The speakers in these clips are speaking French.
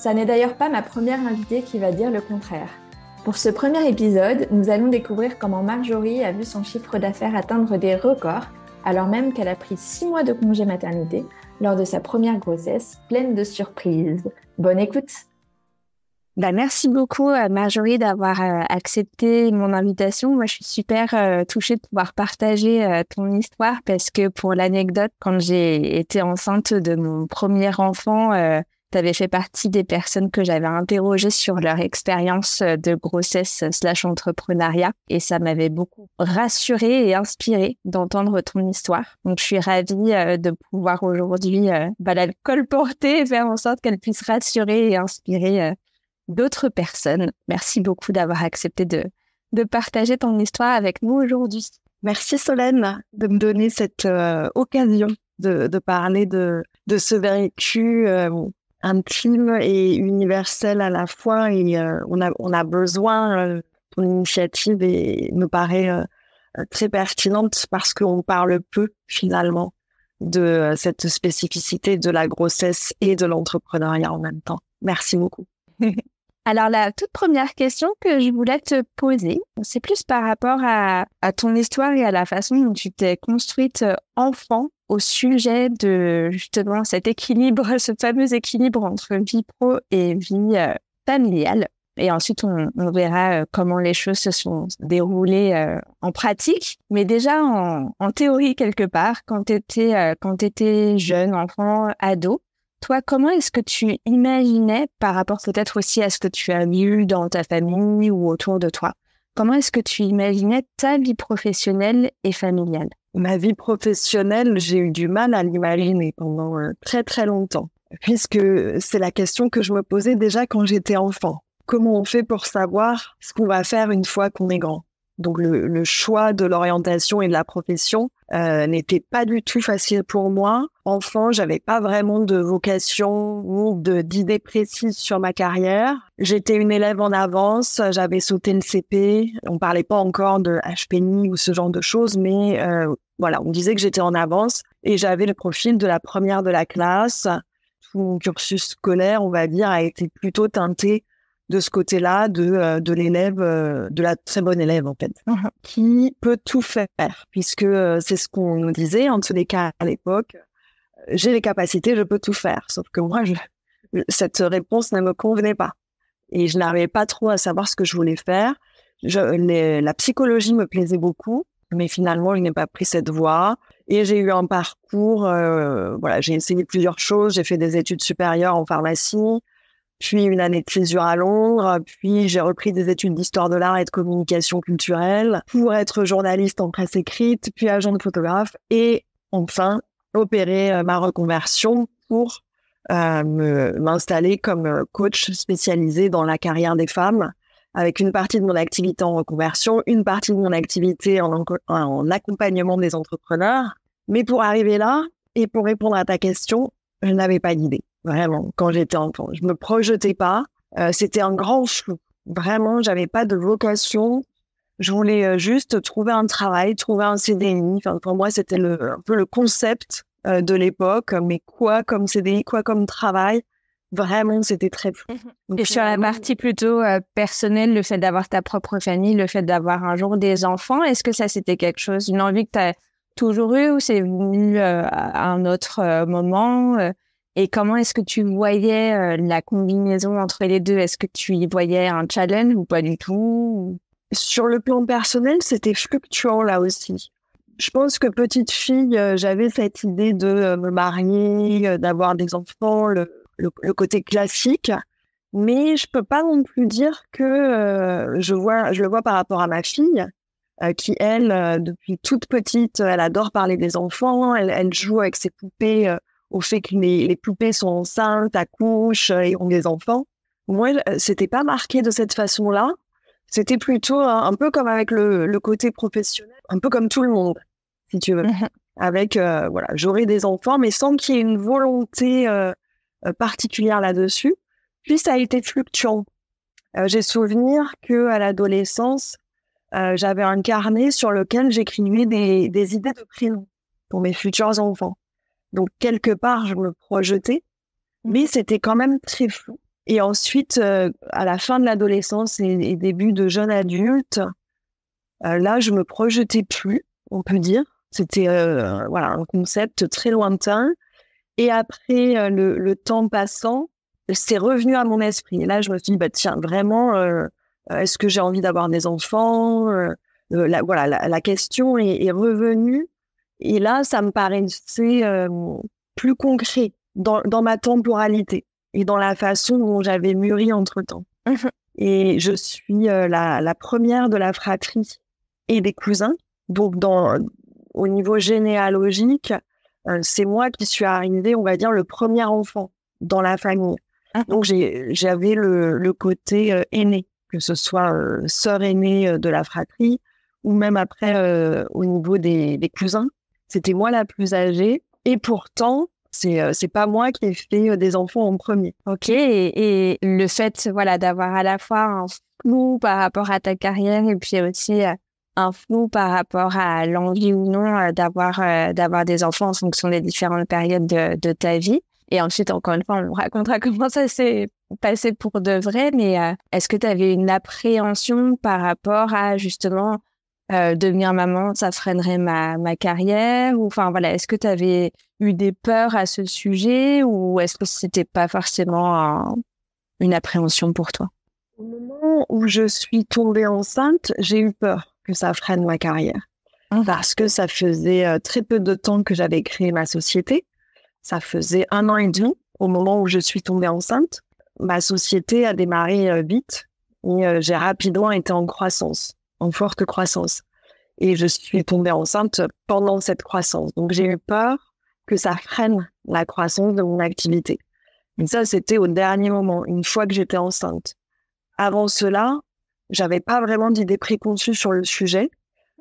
Ça n'est d'ailleurs pas ma première invitée qui va dire le contraire. Pour ce premier épisode, nous allons découvrir comment Marjorie a vu son chiffre d'affaires atteindre des records, alors même qu'elle a pris six mois de congé maternité lors de sa première grossesse, pleine de surprises. Bonne écoute! Bah, merci beaucoup Marjorie d'avoir euh, accepté mon invitation. Moi, je suis super euh, touchée de pouvoir partager euh, ton histoire parce que pour l'anecdote, quand j'ai été enceinte de mon premier enfant, tu avais fait partie des personnes que j'avais interrogées sur leur expérience de grossesse slash entrepreneuriat et ça m'avait beaucoup rassurée et inspirée d'entendre ton histoire. Donc, je suis ravie de pouvoir aujourd'hui bah, la colporter et faire en sorte qu'elle puisse rassurer et inspirer d'autres personnes. Merci beaucoup d'avoir accepté de, partager ton histoire avec nous aujourd'hui. Merci Solène de me donner cette euh, occasion de, parler de, de ce vécu euh, intime et universel à la fois. Et euh, on, a, on a besoin, ton initiative et me paraît très pertinente parce qu'on parle peu finalement de cette spécificité de la grossesse et de l'entrepreneuriat en même temps. Merci beaucoup. Alors la toute première question que je voulais te poser, c'est plus par rapport à, ton histoire et à la façon dont tu t'es construite euh, enfant au sujet de justement cet équilibre, ce fameux équilibre entre vie pro et vie euh, familiale. Et ensuite, on, verra euh, comment les choses se sont déroulées en pratique. Mais déjà, en, théorie, quelque part, quand tu étais, étais jeune, enfant, ado, toi, comment est-ce que tu imaginais, par rapport peut-être aussi à ce que tu as vu dans ta famille ou autour de toi, comment est-ce que tu imaginais ta vie professionnelle et familiale? Ma vie professionnelle, j'ai eu du mal à l'imaginer pendant euh, très très longtemps, puisque c'est la question que je me posais déjà quand j'étais enfant. Comment on fait pour savoir ce qu'on va faire une fois qu'on est grand? Donc le, choix de l'orientation et de la profession euh, n'était pas du tout facile pour moi. Enfant, j'avais pas vraiment de vocation ou de d'idées précises sur ma carrière. J'étais une élève en avance, j'avais sauté le CP. On parlait pas encore de HPNI ou ce genre de choses, mais euh, voilà, on disait que j'étais en avance et j'avais le profil de la première de la classe. Tout mon cursus scolaire, on va dire, a été plutôt teinté de ce côté-là de, euh, de l'élève, euh, de la très bonne élève en fait, qui peut tout faire, puisque euh, c'est ce qu'on nous disait en tous les cas à l'époque. J'ai les capacités, je peux tout faire. Sauf que moi, je, cette réponse ne me convenait pas. Et je n'arrivais pas trop à savoir ce que je voulais faire. Je, la psychologie me plaisait beaucoup, mais finalement, je n'ai pas pris cette voie. Et j'ai eu un parcours, voilà, j'ai essayé plusieurs choses. J'ai fait des études supérieures en pharmacie puis une année de césure à Londres, puis j'ai repris des études d'histoire de l'art et de communication culturelle pour être journaliste en presse écrite, puis agent de photographe et enfin opérer euh, ma reconversion pour euh, m'installer comme euh, coach spécialisé dans la carrière des femmes avec une partie de mon activité en reconversion, une partie de mon activité en, en accompagnement des entrepreneurs. Mais pour arriver là et pour répondre à ta question, je n'avais pas d'idée vraiment, quand j'étais enfant. Je me projetais pas. Euh, c'était un grand flou. Vraiment, j'avais pas de vocation. Je voulais euh, juste trouver un travail, trouver un CDI. Enfin, pour moi, c'était un peu le concept euh, de l'époque. Mais quoi comme CDI, quoi comme travail Vraiment, c'était très flou. Mhm. Et sur la partie plutôt personnelle, le fait d'avoir ta propre famille, le fait d'avoir un jour des enfants, est-ce que ça c'était quelque chose, une envie que tu as toujours eu ou c'est venu à un autre moment Et comment est-ce que tu voyais euh, la combinaison entre les deux? Est-ce que tu y voyais un challenge ou pas du tout? Sur le plan personnel, c'était fluctuant là aussi. Je pense que petite fille, euh, j'avais cette idée de euh, me marier, d'avoir des enfants, le, côté classique. Mais je peux pas non plus dire que je vois, je le vois par rapport à ma fille, qui elle, depuis toute petite, elle adore parler des enfants, elle joue avec ses poupées au fait que les, poupées sont enceintes, accouchent et ont des enfants. Moi, euh, c'était pas marqué de cette façon-là. C'était plutôt un, peu comme avec le, côté professionnel, un peu comme tout le monde, si tu veux. Mmh avec, euh, voilà, j'aurai des enfants, mais sans qu'il y ait une volonté euh, particulière là-dessus. Puis ça a été fluctuant. J'ai souvenir que à l'adolescence, j'avais un carnet sur lequel j'écrivais des, des idées de prénoms pour mes futurs enfants. Donc quelque part, je me projetais, mais c'était quand même très flou. Et ensuite, euh, à la fin de l'adolescence et, début de jeune adulte, euh, là, je me projetais plus, on peut dire. C'était euh, voilà un concept très lointain. Et après, le, temps passant, c'est revenu à mon esprit. Et là, je me suis dit, bah tiens, vraiment, est-ce que j'ai envie d'avoir des enfants la, Voilà, la, question est, est revenue et là, ça me paraissait euh, plus concret dans, dans ma temporalité et dans la façon dont j'avais mûri entre-temps. Mmh et je suis euh, la, la, première de la fratrie et des cousins. Donc, dans, au niveau généalogique, euh, c'est moi qui suis arrivée, on va dire, le premier enfant dans la famille. Mmh Donc, j'avais le, le, côté aîné, que ce soit sœur aînée de la fratrie ou même après au niveau des, des cousins. C'était moi la plus âgée. Et pourtant, c'est euh, c'est pas moi qui ai fait euh, des enfants en premier. Ok. Et, le fait voilà d'avoir à la fois un flou par rapport à ta carrière et puis aussi euh, un flou par rapport à l'envie ou non d'avoir des enfants en fonction des différentes périodes de, de, ta vie. Et ensuite, encore une fois, on racontera comment ça s'est passé pour de vrai. Mais est-ce que tu avais une appréhension par rapport à justement euh, devenir maman, ça freinerait ma, ma carrière ou enfin voilà, est-ce que tu avais eu des peurs à ce sujet ou est-ce que c'était pas forcément une appréhension pour toi? Au moment où je suis tombée enceinte, j'ai eu peur que ça freine ma carrière mmh. parce que ça faisait euh, très peu de temps que j'avais créé ma société. Ça faisait un an et demi au moment où je suis tombée enceinte. Ma société a démarré euh, vite et j'ai rapidement été en croissance en forte croissance. Et je suis tombée enceinte pendant cette croissance. Donc j'ai eu peur que ça freine la croissance de mon activité. Mais ça, c'était au dernier moment, une fois que j'étais enceinte. Avant cela, j'avais pas vraiment d'idée préconçue sur le sujet.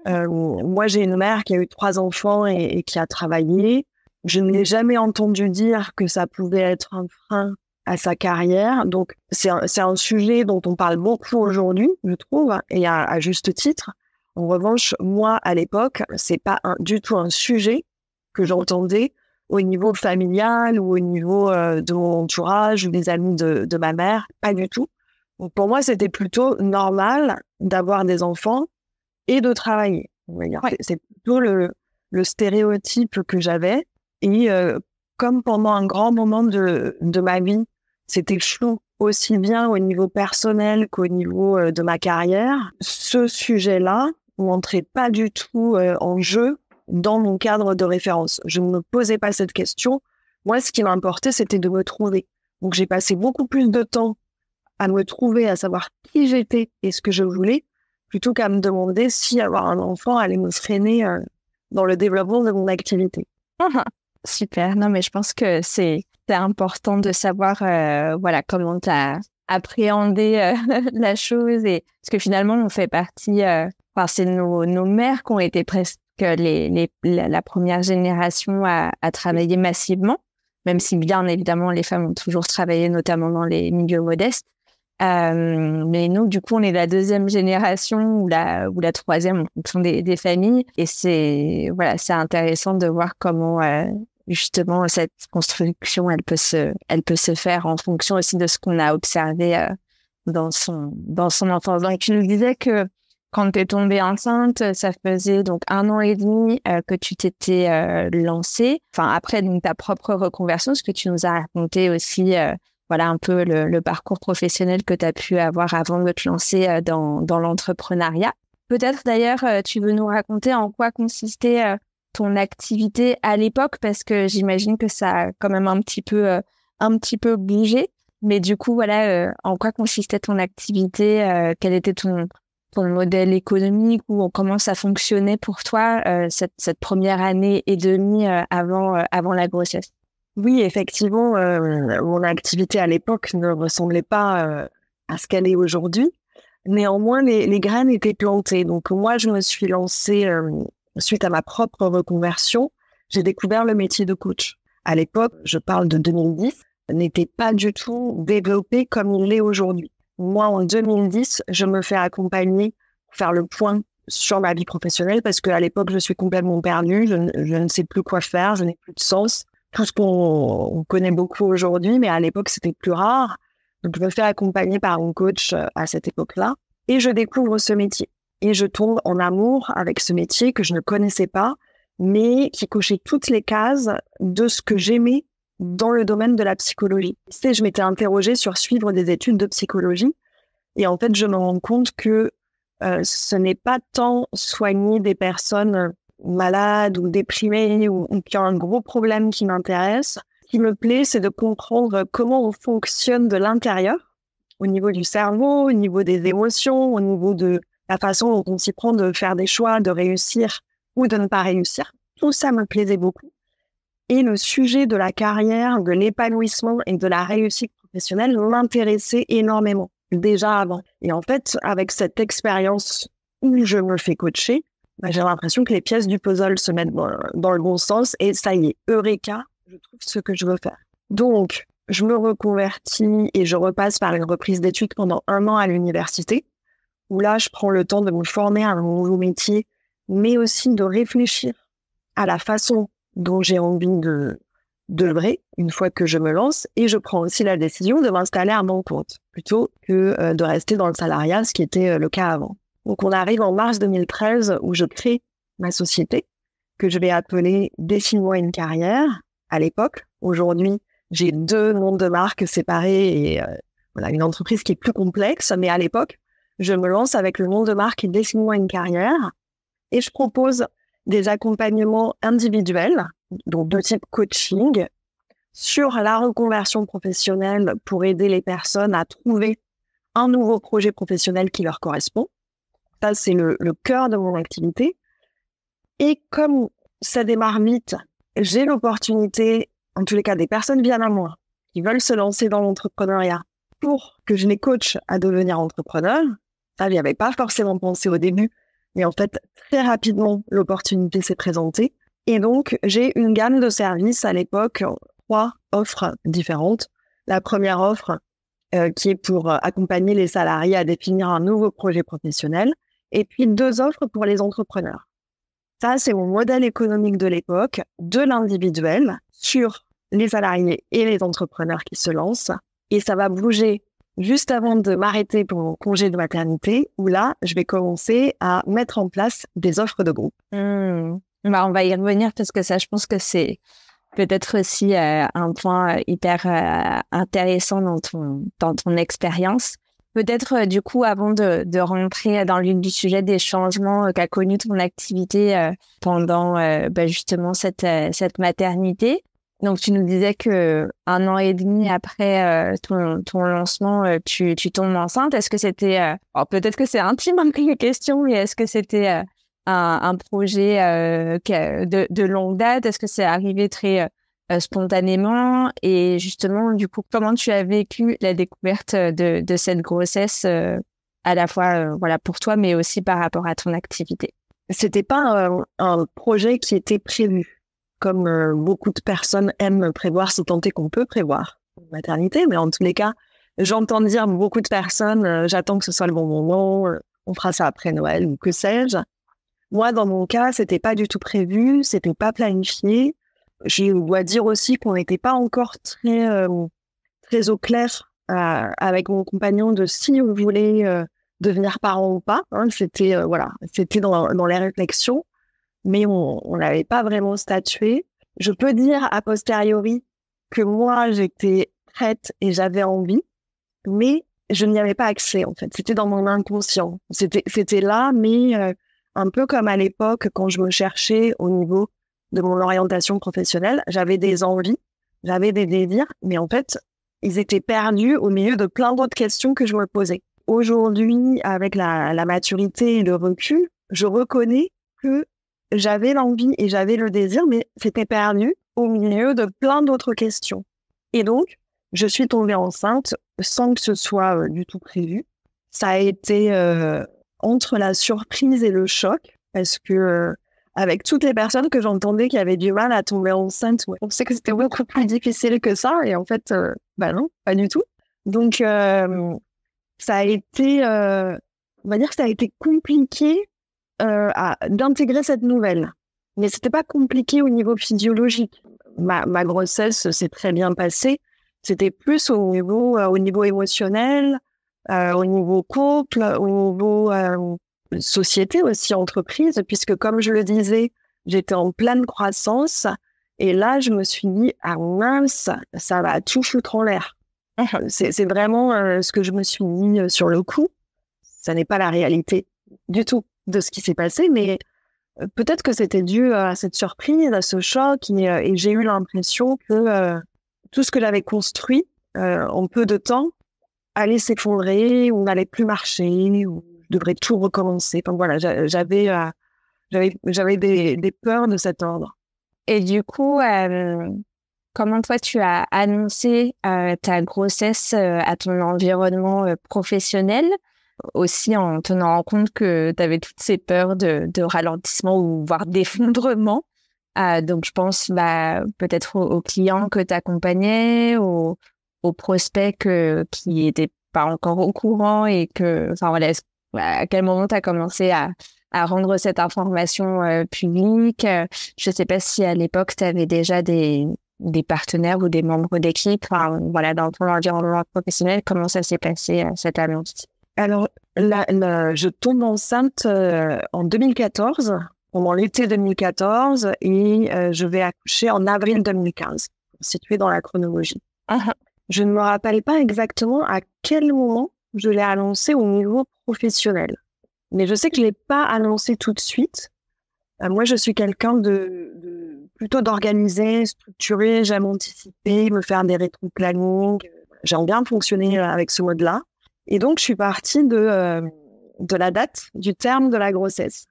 Euh, moi, j'ai une mère qui a eu trois enfants et, et qui a travaillé. Je ne l'ai jamais entendu dire que ça pouvait être un frein à sa carrière. Donc, c'est un, un, sujet dont on parle beaucoup aujourd'hui, je trouve, et à, juste titre. En revanche, moi, à l'époque, c'est pas un, du tout un sujet que j'entendais au niveau familial ou au niveau euh, de mon entourage ou des amis de, de ma mère, pas du tout. Donc, pour moi, c'était plutôt normal d'avoir des enfants et de travailler. C'est plutôt le, le stéréotype que j'avais. Et euh, comme pendant un grand moment de, de ma vie, c'était flou aussi bien au niveau personnel qu'au niveau euh, de ma carrière. Ce sujet-là n'entrait pas du tout euh, en jeu dans mon cadre de référence. Je ne me posais pas cette question. Moi, ce qui m'importait, c'était de me trouver. Donc, j'ai passé beaucoup plus de temps à me trouver, à savoir qui j'étais et ce que je voulais, plutôt qu'à me demander si avoir un enfant allait me freiner euh, dans le développement de mon activité. Super. Non, mais je pense que c'est c'est important de savoir euh, voilà comment tu as appréhendé euh, la chose et parce que finalement on fait partie euh, enfin c'est nos, nos mères qui ont été presque les, les la, première génération à, travailler massivement même si bien évidemment les femmes ont toujours travaillé notamment dans les milieux modestes. Mais nous, du coup, on est la deuxième génération ou la ou la troisième en fonction des, des familles, et c'est voilà, c'est intéressant de voir comment justement cette construction elle peut se elle peut se faire en fonction aussi de ce qu'on a observé euh, dans son dans son enfance donc tu nous disais que quand tu es tombée enceinte, ça faisait donc un an et demi que tu t'étais lancée. Enfin, après donc, ta propre reconversion, ce que tu nous as raconté aussi, voilà un peu le, parcours professionnel que tu as pu avoir avant de te lancer dans, dans l'entrepreneuriat. Peut-être d'ailleurs, tu veux nous raconter en quoi consistait ton activité à l'époque, parce que j'imagine que ça a quand même un petit peu, un petit peu bougé. Mais du coup, voilà, en quoi consistait ton activité Quel était ton, ton modèle économique ou comment ça fonctionnait pour toi euh, cette, première année et demie euh, avant, euh, avant la grossesse? Oui, effectivement, mon activité à l'époque ne ressemblait pas à ce qu'elle est aujourd'hui. Néanmoins, les, les, graines étaient plantées. Donc moi, je me suis lancée suite à ma propre reconversion. J'ai découvert le métier de coach. À l'époque, je parle de 2010, n'était pas du tout développé comme il l'est aujourd'hui. Moi, en 2010, je me fais accompagner pour faire le point sur ma vie professionnelle parce qu'à l'époque, je suis complètement perdue. Je, ne sais plus quoi faire, je n'ai plus de sens. Tout ce qu'on connaît beaucoup aujourd'hui, mais à l'époque, c'était plus rare. Donc, je me fais accompagner par un coach euh, à cette époque-là et je découvre ce métier. Et je tombe en amour avec ce métier que je ne connaissais pas, mais qui cochait toutes les cases de ce que j'aimais dans le domaine de la psychologie. Tu je m'étais interrogée sur suivre des études de psychologie et en fait, je me rends compte que euh, ce n'est pas tant soigner des personnes malades ou déprimées ou, qui ont un gros problème qui m'intéresse. Ce qui me plaît, c'est de comprendre comment on fonctionne de l'intérieur, au niveau du cerveau, au niveau des émotions, au niveau de la façon dont on s'y prend de faire des choix, de réussir ou de ne pas réussir. Tout ça me plaisait beaucoup. Et le sujet de la carrière, de l'épanouissement et de la réussite professionnelle m'intéressait énormément, déjà avant. Et en fait, avec cette expérience où je me fais coacher, bah, j'ai l'impression que les pièces du puzzle se mettent dans, le bon sens et ça y est, Eureka, je trouve ce que je veux faire. Donc, je me reconvertis et je repasse par une reprise d'études pendant un an à l'université, où là, je prends le temps de me former à un nouveau métier, mais aussi de réfléchir à la façon dont j'ai envie de vrai une fois que je me lance et je prends aussi la décision de m'installer à mon compte plutôt que euh, de rester dans le salariat, ce qui était euh, le cas avant. Donc on arrive en mars 2013 où je crée ma société que je vais appeler Défile-moi une carrière à l'époque. Aujourd'hui, j'ai deux noms de marque séparés et euh, voilà une entreprise qui est plus complexe, mais à l'époque, je me lance avec le nom de marque Défile-moi une carrière et je propose des accompagnements individuels, donc de type coaching, sur la reconversion professionnelle pour aider les personnes à trouver un nouveau projet professionnel qui leur correspond. Ça, c'est le, cœur de mon activité. Et comme ça démarre vite, j'ai l'opportunité, en tous les cas, des personnes viennent à moi qui veulent se lancer dans l'entrepreneuriat pour que je les coach à devenir entrepreneur. N'y avait pas forcément pensé au début, mais en fait, très rapidement, l'opportunité s'est présentée. Et donc, j'ai une gamme de services à l'époque, trois offres différentes. La première offre, euh, qui est pour euh, accompagner les salariés à définir un nouveau projet professionnel. Et puis, deux offres pour les entrepreneurs. Ça, c'est mon modèle économique de l'époque, de l'individuel, sur les salariés et les entrepreneurs qui se lancent. Et ça va bouger juste avant de m'arrêter pour mon congé de maternité, où là, je vais commencer à mettre en place des offres de groupe. Mmh. Bah, on va y revenir parce que ça, je pense que c'est peut-être aussi euh, un point euh, hyper euh, intéressant dans ton, dans ton expérience. Peut-être du coup, avant de, rentrer dans le du sujet des changements qu'a connu ton activité pendant bah, justement cette, cette maternité, donc, tu nous disais que un an et demi après euh, ton, ton, lancement, euh, tu, tu, tombes enceinte. Est-ce que c'était, euh... peut-être que c'est intime hein, comme question, mais est-ce que c'était euh, un, un, projet de, de, longue date? Est-ce que c'est arrivé très spontanément? Et justement, du coup, comment tu as vécu la découverte de, de cette grossesse à la fois, voilà, pour toi, mais aussi par rapport à ton activité? C'était pas un, un projet qui était prévu comme euh, beaucoup de personnes aiment prévoir, c'est tant qu'on peut prévoir maternité, mais en tous les cas, j'entends dire beaucoup de personnes, euh, j'attends que ce soit le bon moment, euh, on fera ça après Noël ou que sais-je. Moi, dans mon cas, c'était pas du tout prévu, c'était pas planifié. Je dois dire aussi qu'on n'était pas encore très très au clair avec mon compagnon de si on voulait devenir parent ou pas. Hein. c'était voilà, c'était dans, dans les réflexions, mais on n'avait pas vraiment statué. Je peux dire a posteriori que moi j'étais prête et j'avais envie, mais je n'y avais pas accès en fait. C'était dans mon inconscient. C'était là, mais euh, un peu comme à l'époque quand je me cherchais au niveau de mon orientation professionnelle, j'avais des envies, j'avais des désirs, mais en fait ils étaient perdus au milieu de plein d'autres questions que je me posais. Aujourd'hui, avec la maturité et le recul, je reconnais que j'avais l'envie et j'avais le désir, mais c'était perdu au milieu de plein d'autres questions. Et donc, je suis tombée enceinte sans que ce soit euh, du tout prévu. Ça a été euh, entre la surprise et le choc parce que euh, avec toutes les personnes que j'entendais qui avaient du mal à tomber enceinte, on sait que c'était beaucoup plus difficile que ça et en fait, bah non, pas du tout. Donc ça a été, on va dire que ça a été compliqué d'intégrer cette nouvelle, mais c'était pas compliqué au niveau physiologique. Ma, ma grossesse s'est très bien passée c'était plus au niveau, euh, au niveau émotionnel, euh, au niveau couple, au niveau euh, société aussi, entreprise, puisque comme je le disais, j'étais en pleine croissance. Et là, je me suis dit, ah mince, ça va tout foutre en l'air. C'est vraiment ce que je me suis dit sur le coup. Ça n'est pas la réalité du tout de ce qui s'est passé, mais peut-être que c'était dû à cette surprise, à ce choc, et j'ai eu l'impression que tout ce que j'avais construit euh, en peu de temps allait s'effondrer ou n'allait plus marcher ou je devrais tout recommencer. Enfin voilà, j'avais euh, j'avais j'avais des, peurs de cet ordre. Et du coup, euh, comment toi tu as annoncé euh, ta grossesse euh, à ton environnement professionnel? Aussi en tenant en compte que tu avais toutes ces peurs de, ralentissement ou voire d'effondrement ah, donc, je pense bah, peut-être aux, clients que tu accompagnais, aux, prospects qui n'étaient pas encore au courant et que, enfin voilà, à quel moment tu as commencé à, rendre cette information euh, publique? Je ne sais pas si à l'époque, tu avais déjà des, partenaires ou des membres d'équipe. Enfin, voilà, dans ton environnement professionnel, comment ça s'est passé, euh, cette annonce? Alors, je tombe enceinte euh, en 2014 pendant l'été 2014 et euh, je vais accoucher en avril 2015, situé dans la chronologie. Ah. Je ne me rappelle pas exactement à quel moment je l'ai annoncé au niveau professionnel, mais je sais que je l'ai pas annoncé tout de suite. Euh, moi, je suis quelqu'un de, de, plutôt d'organisé, structuré. J'aime anticiper, me faire des rétro-plannings. J'aime bien fonctionner avec ce mode-là. Et donc, je suis partie de, euh, de la date du terme de la grossesse.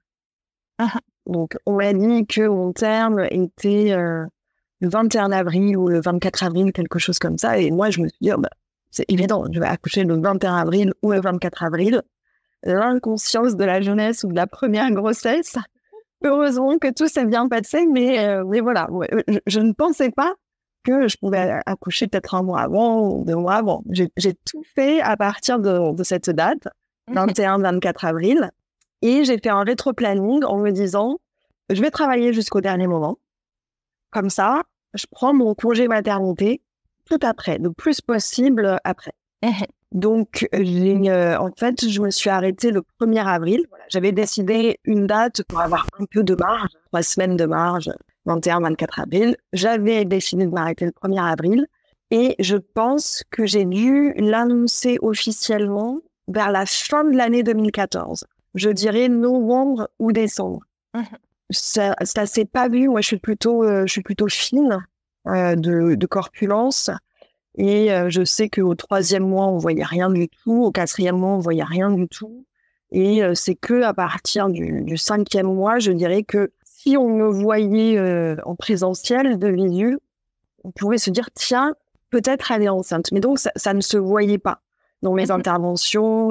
Ah. Donc, on m'a dit que mon terme était euh, le 21 avril ou le 24 avril, quelque chose comme ça. Et moi, je me suis dit, oh, bah, c'est évident, je vais accoucher le 21 avril ou le 24 avril. L'inconscience de la jeunesse ou de la première grossesse. Heureusement que tout s'est bien passé, mais, euh, mais voilà, je, ne pensais pas que je pouvais accoucher peut-être un mois avant ou deux mois avant. J'ai tout fait à partir de, de cette date, 21-24 avril. Et j'ai fait un rétro-planning en me disant, je vais travailler jusqu'au dernier moment. Comme ça, je prends mon congé maternité tout après, le plus possible après. Donc, euh, en fait, je me suis arrêtée le 1er avril. J'avais décidé une date pour avoir un peu de marge, trois semaines de marge, 21-24 avril. J'avais décidé de m'arrêter le 1er avril. Et je pense que j'ai dû l'annoncer officiellement vers la fin de l'année 2014 je dirais novembre ou décembre. Mmh ça, ça s'est pas vu. Moi, je suis plutôt, euh, je suis plutôt fine euh, de, de, corpulence. Et euh, je sais qu'au troisième mois, on voyait rien du tout. Au quatrième mois, on voyait rien du tout. Et c'est que à partir du, du, cinquième mois, je dirais que si on me voyait en présentiel de visu, on pouvait se dire tiens, peut-être elle est enceinte. Mais donc ça, ça ne se voyait pas dans mes mmh interventions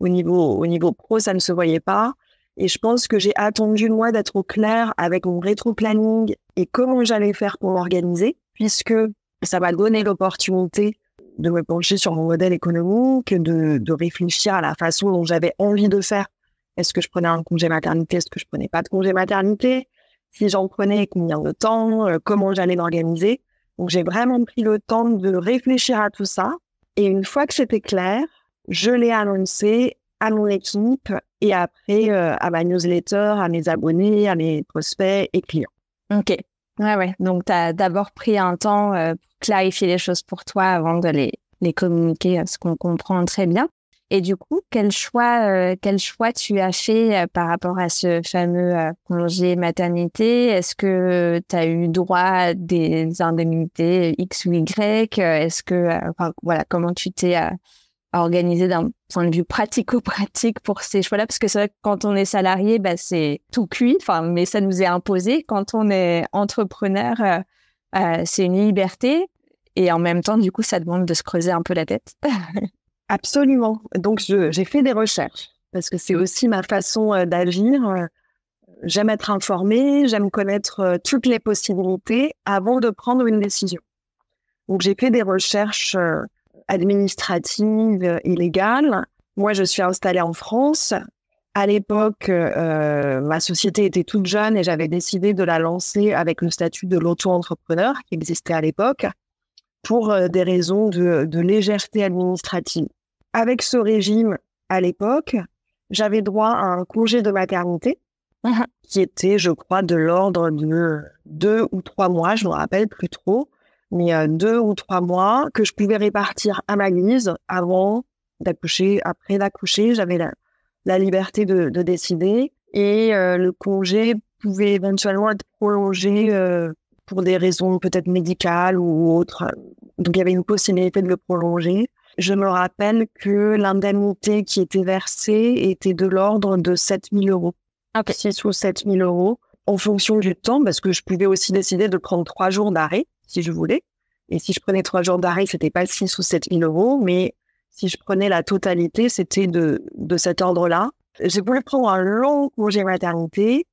au niveau, au niveau pro, ça ne se voyait pas. Et je pense que j'ai attendu, moi, d'être au clair avec mon rétro-planning et comment j'allais faire pour m'organiser, puisque ça m'a donné l'opportunité de me pencher sur mon modèle économique, de, de réfléchir à la façon dont j'avais envie de faire. Est-ce que je prenais un congé maternité? Est-ce que je prenais pas de congé maternité? Si j'en prenais, combien de temps? Euh, Comment j'allais m'organiser? Donc, j'ai vraiment pris le temps de réfléchir à tout ça. Et une fois que c'était clair, je l'ai annoncé à mon équipe et après à ma newsletter, à mes abonnés, à mes prospects et clients. Ok. Ouais, ouais. Donc, tu as d'abord pris un temps pour clarifier les choses pour toi avant de les, les communiquer, ce qu'on comprend très bien. Et du coup, quel choix, euh, quel choix tu as fait euh, par rapport à ce fameux euh, congé maternité? Est-ce que tu as eu droit à des indemnités X ou Y? Est-ce que, enfin, voilà, comment tu t'es organisé d'un point de vue pratico-pratique pour ces choix-là? Parce que c'est vrai que quand on est salarié, bah, c'est tout cuit, enfin, mais ça nous est imposé. Quand on est entrepreneur, c'est une liberté. Et en même temps, du coup, ça demande de se creuser un peu la tête. Absolument. Donc, j'ai fait des recherches parce que c'est aussi ma façon euh, d'agir. Euh, j'aime être informée, j'aime connaître euh, toutes les possibilités avant de prendre une décision. Donc, j'ai fait des recherches administratives et légales. Moi, je suis installée en France. À l'époque, ma société était toute jeune et j'avais décidé de la lancer avec le statut de l'auto-entrepreneur qui existait à l'époque pour des raisons de légèreté administrative avec ce régime à l'époque, j'avais droit à un congé de maternité uh-huh. qui était, je crois, de l'ordre de deux ou trois mois, je ne me rappelle plus trop, mais euh, deux ou trois mois que je pouvais répartir à ma guise avant d'accoucher, après d'accoucher, j'avais la, liberté de, décider et euh, le congé pouvait éventuellement être prolongé euh, pour des raisons peut-être médicales ou autres. Donc il y avait une possibilité de le prolonger je me rappelle que l'indemnité qui était versée était de l'ordre de 7 000 euros. Okay. 6 ou 7 000 euros en fonction du temps, parce que je pouvais aussi décider de prendre trois jours d'arrêt, si je voulais. Et si je prenais trois jours d'arrêt, c'était pas 6 ou 7 000 euros, mais si je prenais la totalité, c'était de, de cet ordre-là. J'ai voulu prendre un long congé maternité.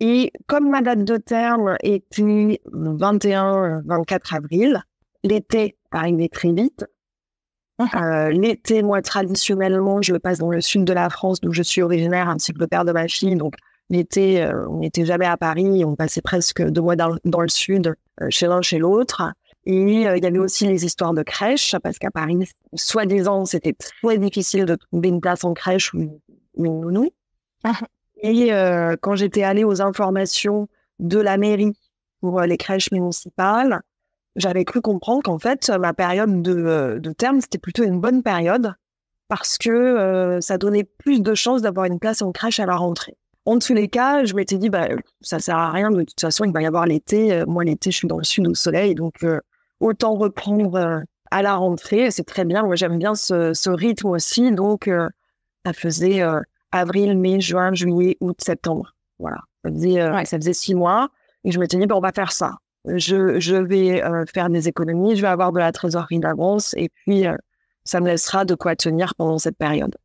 Et comme ma date de terme était 21-24 avril, l'été arrivait très vite. Euh, l'été, moi, traditionnellement, je passe dans le sud de la France, d'où je suis originaire, ainsi que le père de ma fille. Donc, l'été, euh, on n'était jamais à Paris, on passait presque deux mois dans, le sud, euh, chez l'un, chez l'autre. Et il y avait aussi les histoires de crèche, parce qu'à Paris, soi-disant, c'était très difficile de trouver une place en crèche ou une nounou. Et quand j'étais allée aux informations de la mairie pour les crèches municipales, j'avais cru comprendre qu'en fait, ma période de, euh, de terme, c'était plutôt une bonne période parce que euh, ça donnait plus de chances d'avoir une place en crèche à la rentrée. En tous les cas, je m'étais dit, bah, ça sert à rien, de toute façon, il va y avoir l'été. Euh, moi, l'été, je suis dans le sud au soleil, donc autant reprendre à la rentrée. C'est très bien. Moi, j'aime bien ce, ce, rythme aussi. Donc, ça faisait avril, mai, juin, juillet, août, septembre. Voilà. Ça faisait, ça faisait six mois. Et je m'étais dit, bah, on va faire ça je, je vais euh, faire des économies, je vais avoir de la trésorerie d'avance et puis euh, ça me laissera de quoi tenir pendant cette période.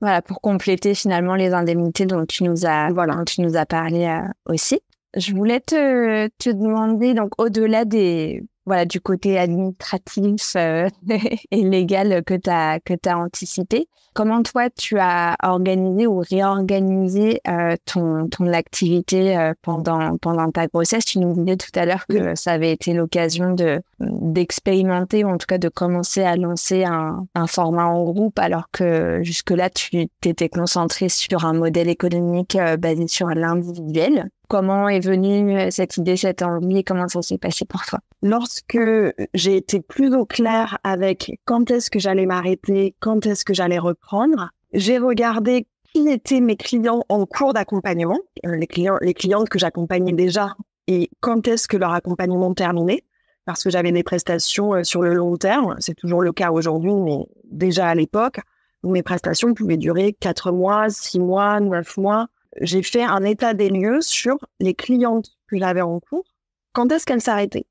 voilà, pour compléter finalement les indemnités dont tu nous as, voilà. dont tu nous as parlé euh, aussi. Je voulais te, te demander, donc au-delà des, voilà, du côté administratif et légal que tu as, que as anticipé, Comment toi, tu as organisé ou réorganisé euh, ton, ton activité euh, pendant, pendant ta grossesse? Tu nous disais tout à l'heure que ça avait été l'occasion de d'expérimenter ou en tout cas de commencer à lancer un, un format en groupe alors que jusque-là, tu t'étais concentré sur un modèle économique euh, basé sur l'individuel. Comment est venue cette idée, cette envie comment ça s'est passé pour toi? Lorsque j'ai été plus au clair avec quand est-ce que j'allais m'arrêter, quand est-ce que j'allais reprendre, j'ai regardé qui étaient mes clients en cours d'accompagnement, euh, les clients, les clientes que j'accompagnais déjà et quand est-ce que leur accompagnement terminait parce que j'avais des prestations euh, sur le long terme. C'est toujours le cas aujourd'hui, mais déjà à l'époque, mes prestations pouvaient durer quatre mois, six mois, neuf mois j'ai fait un état des lieux sur les clientes que j'avais en cours. Quand est-ce qu'elles s'arrêtaient?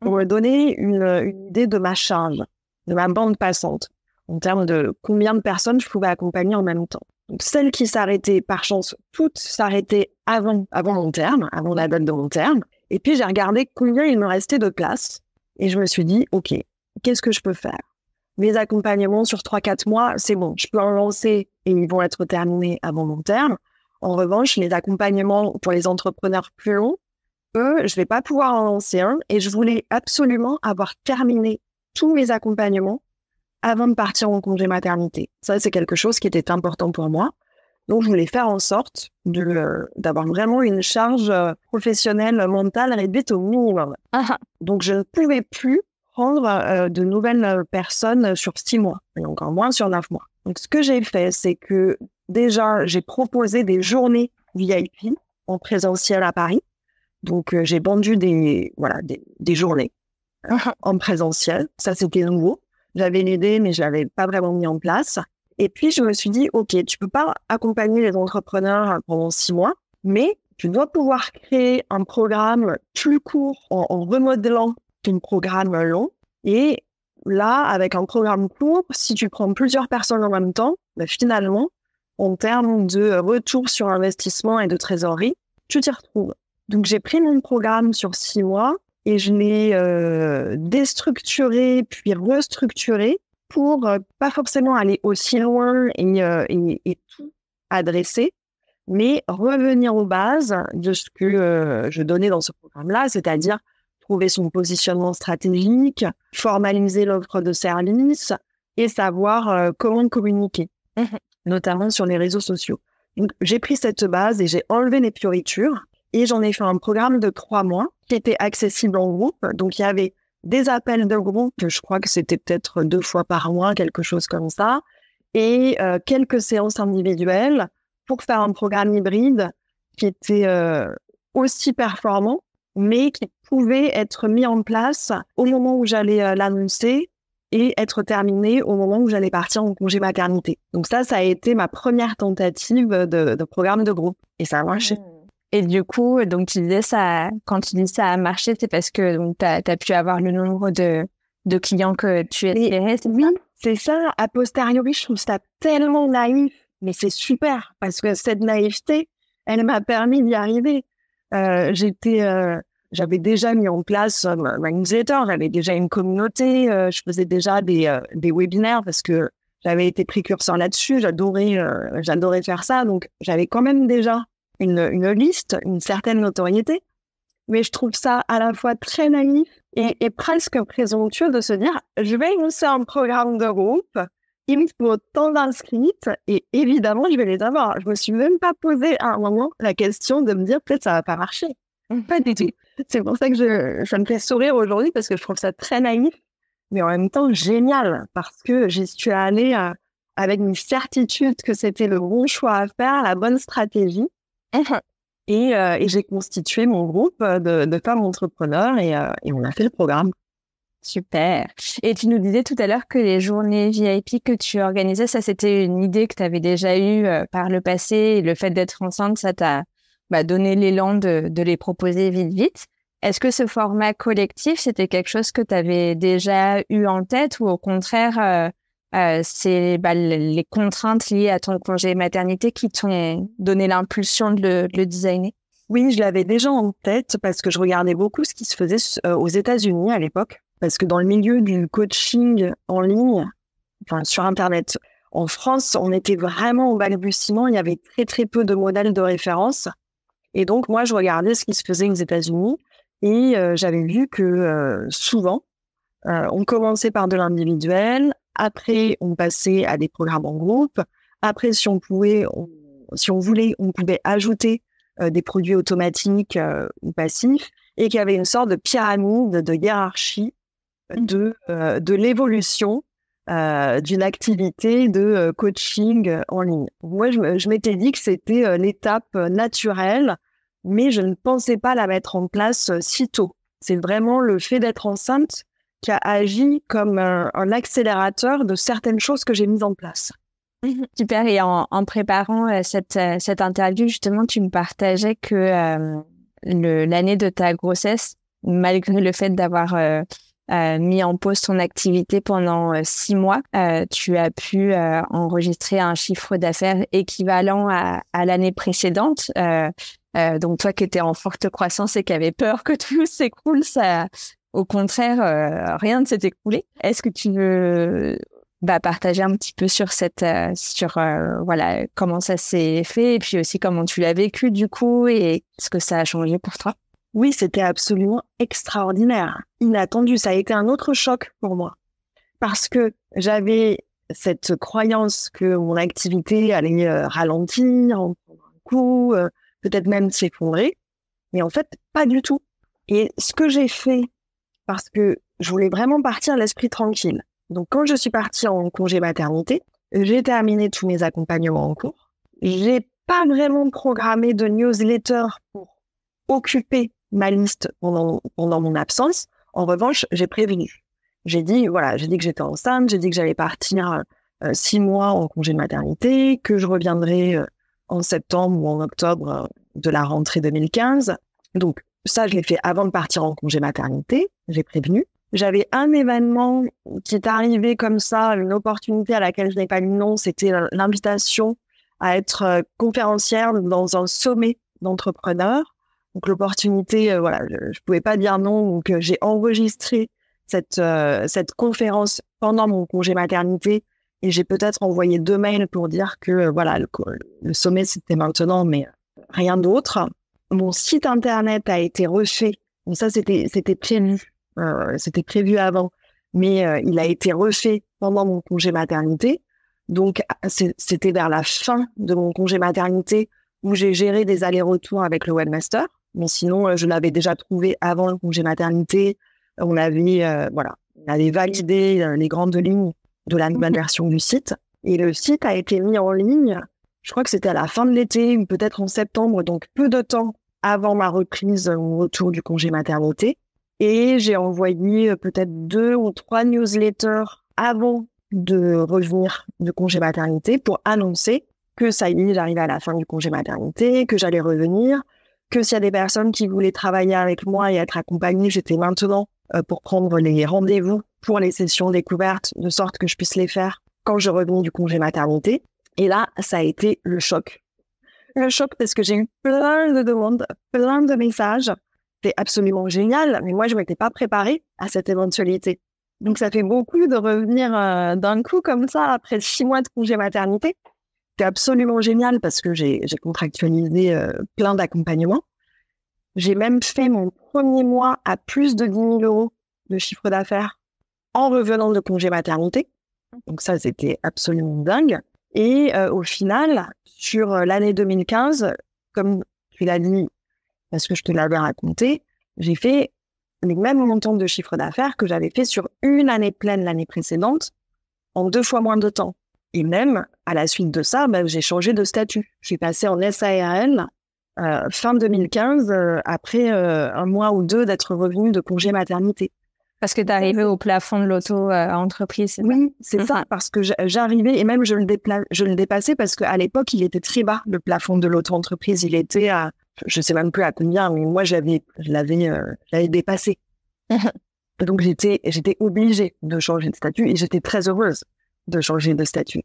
Pour me donner une, une, idée de ma charge, de ma bande passante, en termes de combien de personnes je pouvais accompagner en même temps. Donc, celles qui s'arrêtaient, par chance, toutes s'arrêtaient avant, avant mon terme, avant la date de mon terme. Et puis, j'ai regardé combien il me restait de place. Et je me suis dit, OK, qu'est-ce que je peux faire? Mes accompagnements sur 3-4 mois, c'est bon, je peux en lancer et ils vont être terminés avant mon terme. En revanche, les accompagnements pour les entrepreneurs plus longs, eux, je vais pas pouvoir en lancer un et je voulais absolument avoir terminé tous mes accompagnements avant de partir en congé maternité. Ça, c'est quelque chose qui était important pour moi. Donc, je voulais faire en sorte de d'avoir vraiment une charge euh, professionnelle mentale réduite au minimum. Ah. Donc, je ne pouvais plus prendre euh, de nouvelles personnes sur six mois, et encore moins sur neuf mois. Donc, ce que j'ai fait, c'est que déjà, j'ai proposé des journées VIP en présentiel à Paris. Donc, euh, j'ai vendu des, voilà, des, des journées en présentiel. Ça, c'était nouveau. J'avais l'idée, mais je l'avais pas vraiment mis en place. Et puis, je me suis dit, OK, tu peux pas accompagner les entrepreneurs pendant six mois, mais tu dois pouvoir créer un programme plus court en, remodelant ton programme long. Et là, avec un programme court, si tu prends plusieurs personnes en même temps, ben finalement, en termes de retour sur investissement et de trésorerie, tu t'y retrouves. Donc, j'ai pris mon programme sur six mois et je l'ai euh, déstructuré puis restructuré pour euh, pas forcément aller aussi loin et, euh, et, tout adresser, mais revenir aux bases de ce que euh, je donnais dans ce programme-là, c'est-à-dire trouver son positionnement stratégique, formaliser l'offre de service et savoir comment communiquer, mmh notamment sur les réseaux sociaux. Donc, j'ai pris cette base et j'ai enlevé les fioritures et j'en ai fait un programme de trois mois qui était accessible en groupe. Donc, il y avait des appels de groupe, je crois que c'était peut-être deux fois par mois, quelque chose comme ça, et euh, quelques séances individuelles pour faire un programme hybride qui était euh, aussi performant, mais qui pouvait être mis en place au moment où j'allais euh, l'annoncer et être terminé au moment où j'allais partir en congé maternité. Donc ça, ça a été ma première tentative de, de programme de groupe. Et ça a marché. Mmh. Et du coup, donc tu disais ça, quand tu dis ça a marché, c'est parce que tu as, pu avoir le nombre de, de clients que tu espérais, Oui, c'est ça. A posteriori, je trouve ça tellement naïf, mais c'est super parce que cette naïveté, elle m'a permis d'y arriver. Euh, j'étais, euh, j'avais déjà mis en place euh, ma newsletter, j'avais déjà une communauté, euh, je faisais déjà des, euh, des webinaires parce que j'avais été précurseur là-dessus, j'adorais, j'adorais faire ça, donc j'avais quand même déjà une, liste, une certaine notoriété. Mais je trouve ça à la fois très naïf et, presque présomptueux de se dire, je vais lancer un programme de groupe, il me faut tant d'inscrits et évidemment, je vais les avoir. Je me suis même pas posé à un moment la question de me dire, peut-être ça va pas marcher. Pas du tout. C'est pour ça que je, je me fais sourire aujourd'hui parce que je trouve ça très naïf, mais en même temps génial parce que j'y suis allée euh, avec une certitude que c'était le bon choix à faire, la bonne stratégie. Et, euh, et j'ai constitué mon groupe de, de femmes entrepreneurs et, euh, et, on a fait le programme. Super. Et tu nous disais tout à l'heure que les journées VIP que tu organisais, ça c'était une idée que tu avais déjà eue euh, par le passé et le fait d'être enceinte, ça t'a bah, donné l'élan de, de les proposer vite vite. Est-ce que ce format collectif, c'était quelque chose que tu avais déjà eu en tête ou au contraire, euh, c'est bah, les contraintes liées à ton congé maternité qui t'ont donné l'impulsion de le, designer? Oui, je l'avais déjà en tête parce que je regardais beaucoup ce qui se faisait euh, aux États-Unis à l'époque. Parce que dans le milieu du coaching en ligne, enfin sur Internet, en France, on était vraiment au balbutiement. Il y avait très très peu de modèles de référence. Et donc moi, je regardais ce qui se faisait aux États-Unis et euh, j'avais vu que souvent, on commençait par de l'individuel, après, on passait à des programmes en groupe. Après, si on pouvait, si on voulait, on pouvait ajouter euh, des produits automatiques euh, ou passifs et qu'il y avait une sorte de pyramide de hiérarchie mmh. de, euh, de l'évolution d'une activité de coaching en ligne. Moi, je, m'étais dit que c'était l'étape naturelle, mais je ne pensais pas la mettre en place si tôt. C'est vraiment le fait d'être enceinte qui a agi comme un, accélérateur de certaines choses que j'ai mises en place. Super. Et en, préparant euh, cette, euh, cette interview, justement, tu me partageais que euh, l'année de ta grossesse, malgré le fait d'avoir euh, mis en pause ton activité pendant six mois, tu as pu enregistrer un chiffre d'affaires équivalent à, l'année précédente. donc toi qui étais en forte croissance et qui avait peur que tout s'écroule, ça, au contraire, euh, rien ne s'est écoulé. Est-ce que tu veux bah, partager un petit peu sur cette, euh, sur euh, voilà comment ça s'est fait et puis aussi comment tu l'as vécu du coup et ce que ça a changé pour toi? Oui, c'était absolument extraordinaire, inattendu. Ça a été un autre choc pour moi parce que j'avais cette croyance que mon activité allait euh, ralentir, en prendre un coup, euh, peut-être même s'effondrer. Mais en fait, pas du tout. Et ce que j'ai fait, parce que je voulais vraiment partir l'esprit tranquille. Donc, quand je suis partie en congé maternité, j'ai terminé tous mes accompagnements en cours. J'ai pas vraiment programmé de newsletter pour occuper ma liste pendant, mon absence. En revanche, j'ai prévenu. J'ai dit, voilà, j'ai dit que j'étais enceinte, j'ai dit que j'allais partir euh, six mois en congé de maternité, que je reviendrai euh, en septembre ou en octobre euh, de la rentrée 2015. Donc, ça, je l'ai fait avant de partir en congé maternité. J'ai prévenu. J'avais un événement qui est arrivé comme ça, une opportunité à laquelle je n'ai pas mis nom. C'était l'invitation à être conférencière dans un sommet d'entrepreneurs. Donc l'opportunité, voilà, je, ne pouvais pas dire non, donc j'ai enregistré cette cette conférence pendant mon congé maternité et j'ai peut-être envoyé deux mails pour dire que euh, voilà, le, sommet c'était maintenant, mais rien d'autre. Mon site internet a été refait. Donc ça c'était c'était prévu, euh, c'était prévu avant, mais euh, il a été refait pendant mon congé maternité. Donc c'était vers la fin de mon congé maternité où j'ai géré des allers-retours avec le webmaster. Mais sinon, je l'avais déjà trouvé avant le congé maternité. On avait voilà, on avait validé les grandes lignes de la nouvelle version du site. Et le site a été mis en ligne, je crois que c'était à la fin de l'été ou peut-être en septembre, donc peu de temps avant ma reprise au retour du congé maternité. Et j'ai envoyé euh, peut-être deux ou trois newsletters avant de revenir de congé maternité pour annoncer que ça y est, j'arrivais à la fin du congé maternité, que j'allais revenir, que s'il y a des personnes qui voulaient travailler avec moi et être accompagnées, j'étais maintenant euh, pour prendre les rendez-vous pour les sessions découvertes, de sorte que je puisse les faire quand je reviens du congé maternité. Et là, ça a été le choc. Le choc parce que j'ai eu plein de demandes, plein de messages. C'était absolument génial, mais moi, je m'étais pas préparée à cette éventualité. Donc, ça fait beaucoup de revenir euh, d'un coup comme ça après six mois de congé maternité. C'était absolument génial parce que j'ai contractualisé euh, plein d'accompagnements. J'ai même fait mon premier mois à plus de 10 000 euros de chiffre d'affaires en revenant de congé maternité. Donc ça, c'était absolument dingue. Et euh, au final, sur euh, l'année 2015, comme tu l'as dit, parce que je te l'avais raconté, j'ai fait les mêmes montants de chiffre d'affaires que j'avais fait sur une année pleine l'année précédente, en deux fois moins de temps. Et même, à la suite de ça, ben, j'ai changé de statut. Je suis passée en SARL euh, fin 2015, euh, après euh, un mois ou deux d'être revenu de congé maternité. Parce que tu arrivé au plafond de l'auto-entreprise. oui, c'est ça, parce que j'arrivais et même je le, je le dépassais parce qu'à l'époque, il était très bas, le plafond de l'auto-entreprise. Il était à, je sais même plus à combien, mais moi, j'avais, je l'avais, dépassé. Donc, j'étais, j'étais obligée de changer de statut et j'étais très heureuse de changer de statut.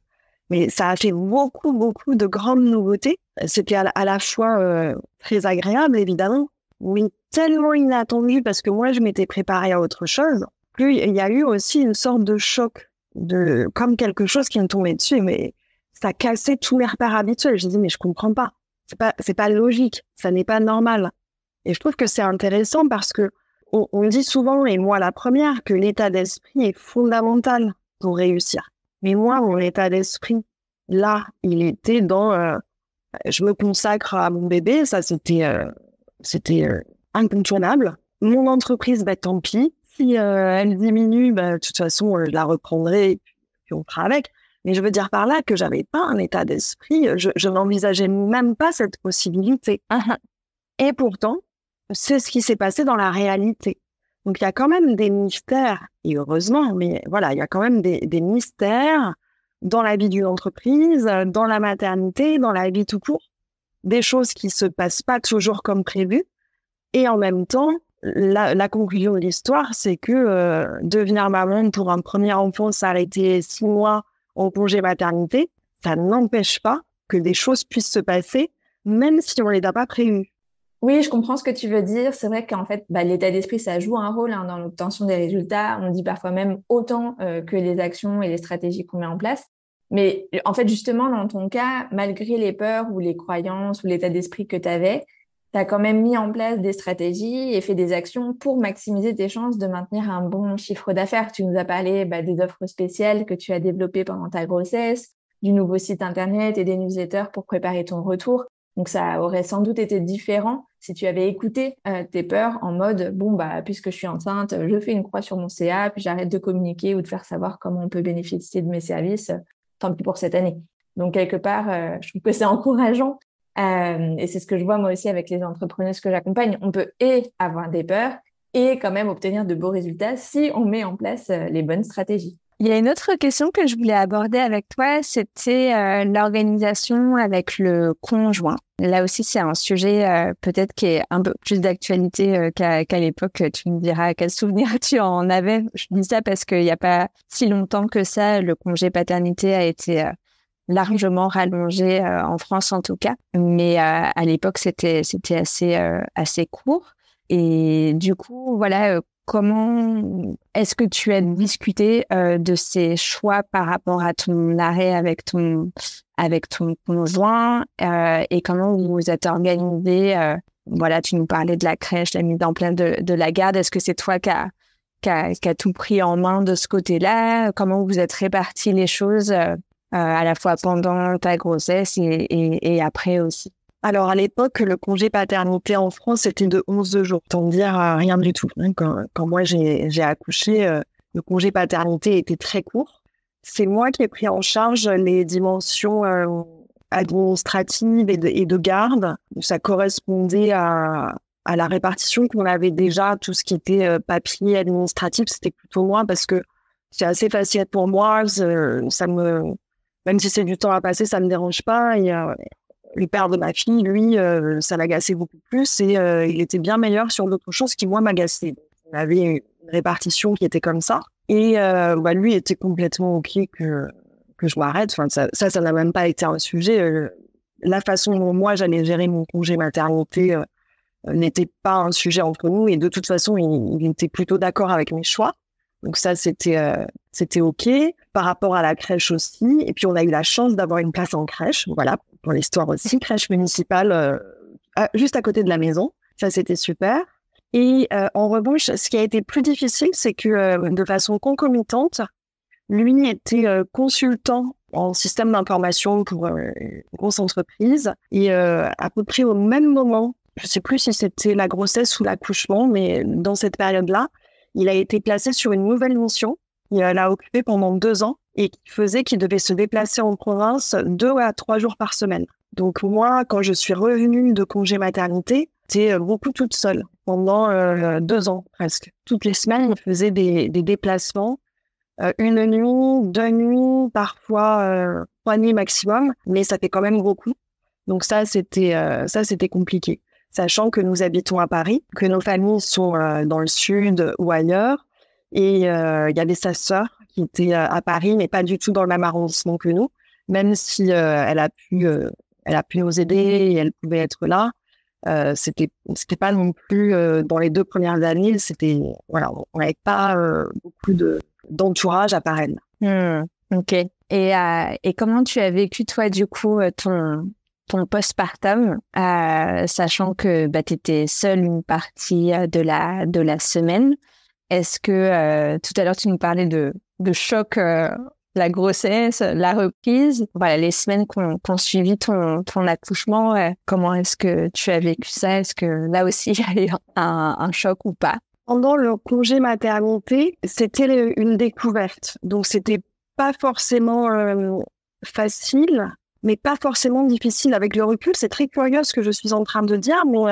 Mais ça a fait beaucoup, beaucoup de grandes nouveautés. C'était à, la fois euh, très agréable, évidemment, oui, tellement inattendu parce que moi, je m'étais préparée à autre chose. Puis, il y a eu aussi une sorte de choc, de comme quelque chose qui me tombait dessus, mais ça cassait tous mes repères habituels. Je dis, mais je comprends pas. C'est pas, c'est pas logique. Ça n'est pas normal. Et je trouve que c'est intéressant parce que on dit souvent, et moi la première, que l'état d'esprit est fondamental pour réussir. Mais moi, mon état d'esprit, là, il était dans euh, je me consacre à mon bébé, ça c'était euh, c'était euh, incontournable. Mon entreprise, bah tant pis. Si elle diminue, bah, de toute façon, je la reprendrai puis on fera avec. Mais je veux dire par là que j'avais pas un état d'esprit, je, je n'envisageais même pas cette possibilité. Uh-huh. Et pourtant, c'est ce qui s'est passé dans la réalité. Donc il y a quand même des mystères, et heureusement, mais voilà, il y a quand même des, mystères dans la vie d'une entreprise, dans la maternité, dans la vie tout court, des choses qui se passent pas toujours comme prévu. Et en même temps, la, conclusion de l'histoire, c'est que euh, devenir maman pour un premier enfant, s'arrêter six mois en congé maternité, ça n'empêche pas que des choses puissent se passer, même si on les a pas prévues. Oui, je comprends ce que tu veux dire. C'est vrai qu'en fait, bah, l'état d'esprit, ça joue un rôle hein, dans l'obtention des résultats. On dit parfois même autant euh, que les actions et les stratégies qu'on met en place. Mais en fait, justement, dans ton cas, malgré les peurs ou les croyances ou l'état d'esprit que tu avais, tu as quand même mis en place des stratégies et fait des actions pour maximiser tes chances de maintenir un bon chiffre d'affaires. Tu nous as parlé bah, des offres spéciales que tu as développées pendant ta grossesse, du nouveau site internet et des newsletters pour préparer ton retour. Donc ça aurait sans doute été différent si tu avais écouté euh, tes peurs en mode bon bah puisque je suis enceinte, je fais une croix sur mon CA, puis j'arrête de communiquer ou de faire savoir comment on peut bénéficier de mes services. Tant pis pour cette année. Donc quelque part, euh, je trouve que c'est encourageant euh, et c'est ce que je vois moi aussi avec les entrepreneuses que j'accompagne. On peut et avoir des peurs et quand même obtenir de beaux résultats si on met en place les bonnes stratégies. Il y a une autre question que je voulais aborder avec toi, c'était euh, l'organisation avec le conjoint. Là aussi, c'est un sujet euh, peut-être qui est un peu plus d'actualité euh, qu'à l'époque. Tu me diras quel souvenir tu en avais. Je dis ça parce qu'il n'y a pas si longtemps que ça, le congé paternité a été largement rallongé en France en tout cas. Mais à l'époque, c'était assez court. Et du coup, voilà, Comment est-ce que tu as discuté euh, de ces choix par rapport à ton arrêt avec ton avec ton conjoint euh, et comment vous vous êtes organisé euh, Voilà, tu nous parlais de la crèche, la mise en place de, de la garde. Est-ce que c'est toi qui as qui a, tout pris en main de ce côté-là? Comment vous êtes répartis les choses à la fois pendant ta grossesse et, et, et après aussi? Alors à l'époque, le congé paternité en France était de 11 jours, tant dire euh, rien du tout. Hein. Quand, moi j'ai accouché, euh, le congé paternité était très court. C'est moi qui ai pris en charge les dimensions euh, administratives et de, garde. Ça correspondait à, la répartition qu'on avait déjà, tout ce qui était papier administratif, c'était plutôt moi parce que c'est assez facile pour moi. Ça me, même si c'est du temps à passer, ça me dérange pas le père de ma fille, lui, euh, ça l'agaçait beaucoup plus et euh, il était bien meilleur sur d'autres choses qui, moi, m'agaçaient. On avait une répartition qui était comme ça. Et euh, bah, lui était complètement OK que, que je m'arrête. Enfin, ça, ça n'a même pas été un sujet. la façon dont moi, j'allais gérer mon congé maternité n'était pas un sujet entre nous. Et de toute façon, il, il était plutôt d'accord avec mes choix. Donc ça, c'était c'était OK. Par rapport à la crèche aussi. Et puis, on a eu la chance d'avoir une place en crèche. Voilà, l'histoire aussi, crèche municipale euh, juste à côté de la maison. Ça, c'était super. Et euh, en revanche, ce qui a été plus difficile, c'est que euh, de façon concomitante, lui était consultant en système d'information pour une grosse entreprise. Et à peu près au même moment, je ne sais plus si c'était la grossesse ou l'accouchement, mais dans cette période-là, il a été placé sur une nouvelle mission. Il l'a occupé pendant deux ans et qui faisait qu'il devait se déplacer en province deux à trois jours par semaine. Donc moi, quand je suis revenue de congé maternité, j'étais euh, beaucoup toute seule pendant euh, deux ans presque. Toutes les semaines, je faisais des, déplacements, euh, une nuit, deux nuits, parfois trois nuits maximum, mais ça fait quand même beaucoup. Donc ça, c'était ça, c'était compliqué. Sachant que nous habitons à Paris, que nos familles sont dans le sud ou ailleurs, et il y avait sa sœur qui était à Paris, mais pas du tout dans le même arrondissement que nous, même si euh, elle a pu, euh, elle a pu nous aider et elle pouvait être là. Euh, c'était, c'était pas non plus dans les deux premières années. C'était, voilà, on n'avait pas beaucoup de d'entourage à Paris. Mmh, ok. Et, et comment tu as vécu toi du coup ton ton postpartum, sachant que bah, tu étais seule une partie de la de la semaine? Est-ce que tout à l'heure tu nous parlais de de choc, euh, la grossesse, la reprise, voilà, les semaines qu'on qu suivi ton, accouchement, euh, comment est-ce que tu as vécu ça? Est-ce que là aussi il y a eu un, un choc ou pas? Pendant le congé maternité, c'était une découverte. Donc c'était pas forcément euh, facile, mais pas forcément difficile avec le recul. C'est très curieux ce que je suis en train de dire, mais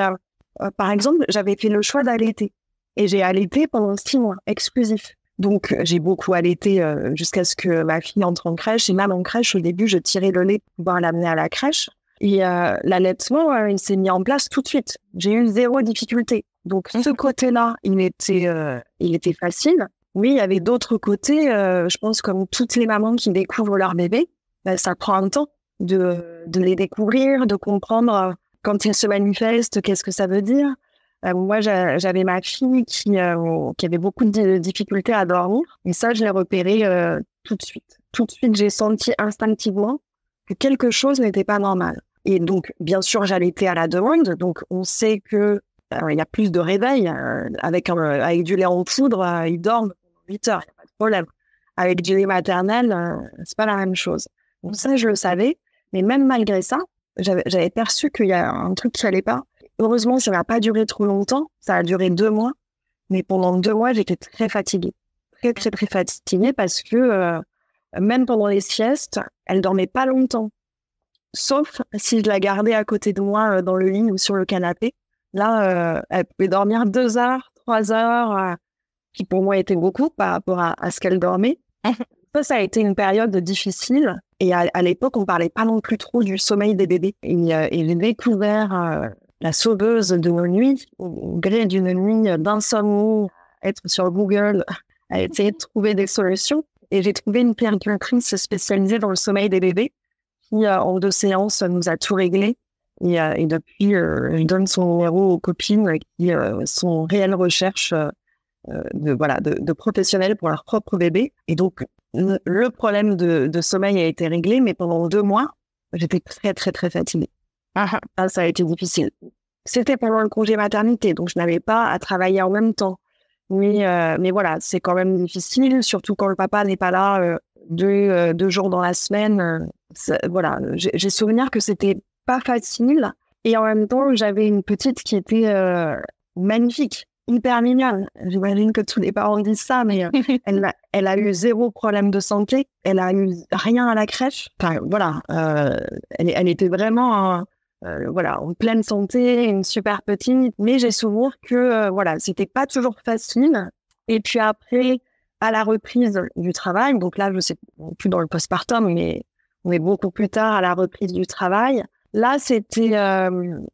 par exemple, j'avais fait le choix d'allaiter. Et j'ai allaité pendant six mois, exclusif. Donc, euh, j'ai beaucoup allaité euh, jusqu'à ce que ma fille entre en crèche. Et même en crèche, au début, je tirais le lait pour pouvoir l'amener à la crèche. Et euh, l'allaitement, euh, il s'est mis en place tout de suite. J'ai eu zéro difficulté. Donc, ce côté-là, il était, il était facile. Oui, il y avait d'autres côtés. je pense comme toutes les mamans qui découvrent leur bébé, ben, ça prend un temps de, de les découvrir, de comprendre quand ils se manifestent, qu'est-ce que ça veut dire. Euh, moi, j'avais ma fille qui, euh, qui avait beaucoup de difficultés à dormir. Et ça, je l'ai repéré euh, tout de suite. Tout de suite, j'ai senti instinctivement que quelque chose n'était pas normal. Et donc, bien sûr, j'allaitais à la demande. Donc, on sait que il y a plus de réveil avec avec du lait en poudre, ils dorment 8 heures, il n'y a pas de problème. Avec du lait maternel, c'est pas la même chose. Donc ça, je le savais. Mais même malgré ça, j'avais perçu qu'il y a un truc qui allait pas. Heureusement, ça n'a pas duré trop longtemps. Ça a duré deux mois. Mais pendant deux mois, j'étais très fatiguée. Très, très, très fatiguée parce que euh, même pendant les siestes, elle dormait pas longtemps. Sauf si je la gardais à côté de moi euh, dans le lit ou sur le canapé. Là, euh, elle pouvait dormir deux heures, trois heures, qui pour moi était beaucoup par rapport à, à ce qu'elle dormait. ça, ça a été une période difficile. Et à, l'époque, on parlait pas non plus trop du sommeil des bébés. Et, euh, j'ai découvert la sauveuse de nos nuits, au, gré d'une nuit d'insomnie, être sur Google, à essayer de trouver des solutions. Et j'ai trouvé une péricultrice spécialisée dans le sommeil des bébés qui, euh, en deux séances, nous a tout réglé. Et, euh, depuis, je donne son numéro aux copines qui sont en réelle recherche de, voilà, de professionnels pour leur propre bébé. Et donc, le problème de, sommeil a été réglé, mais pendant deux mois, j'étais très, très, très fatiguée. Ah, ah. ça a été difficile. C'était pendant le congé maternité, donc je n'avais pas à travailler en même temps. Mais, euh, mais voilà, c'est quand même difficile, surtout quand le papa n'est pas là euh, euh, deux, jours dans la semaine. voilà, j'ai souvenir que c'était pas facile. Et en même temps, j'avais une petite qui était magnifique hyper mignonne. J'imagine que tous les parents disent ça, mais elle, a, elle a eu zéro problème de santé. Elle a eu rien à la crèche. Enfin, voilà, elle, elle, était vraiment euh, voilà, en pleine santé, une super petite. Mais j'ai souvenir que voilà, c'était pas toujours facile. Et puis après, à la reprise du travail, donc là, je sais plus dans le postpartum, mais on est beaucoup plus tard à la reprise du travail. Là, c'était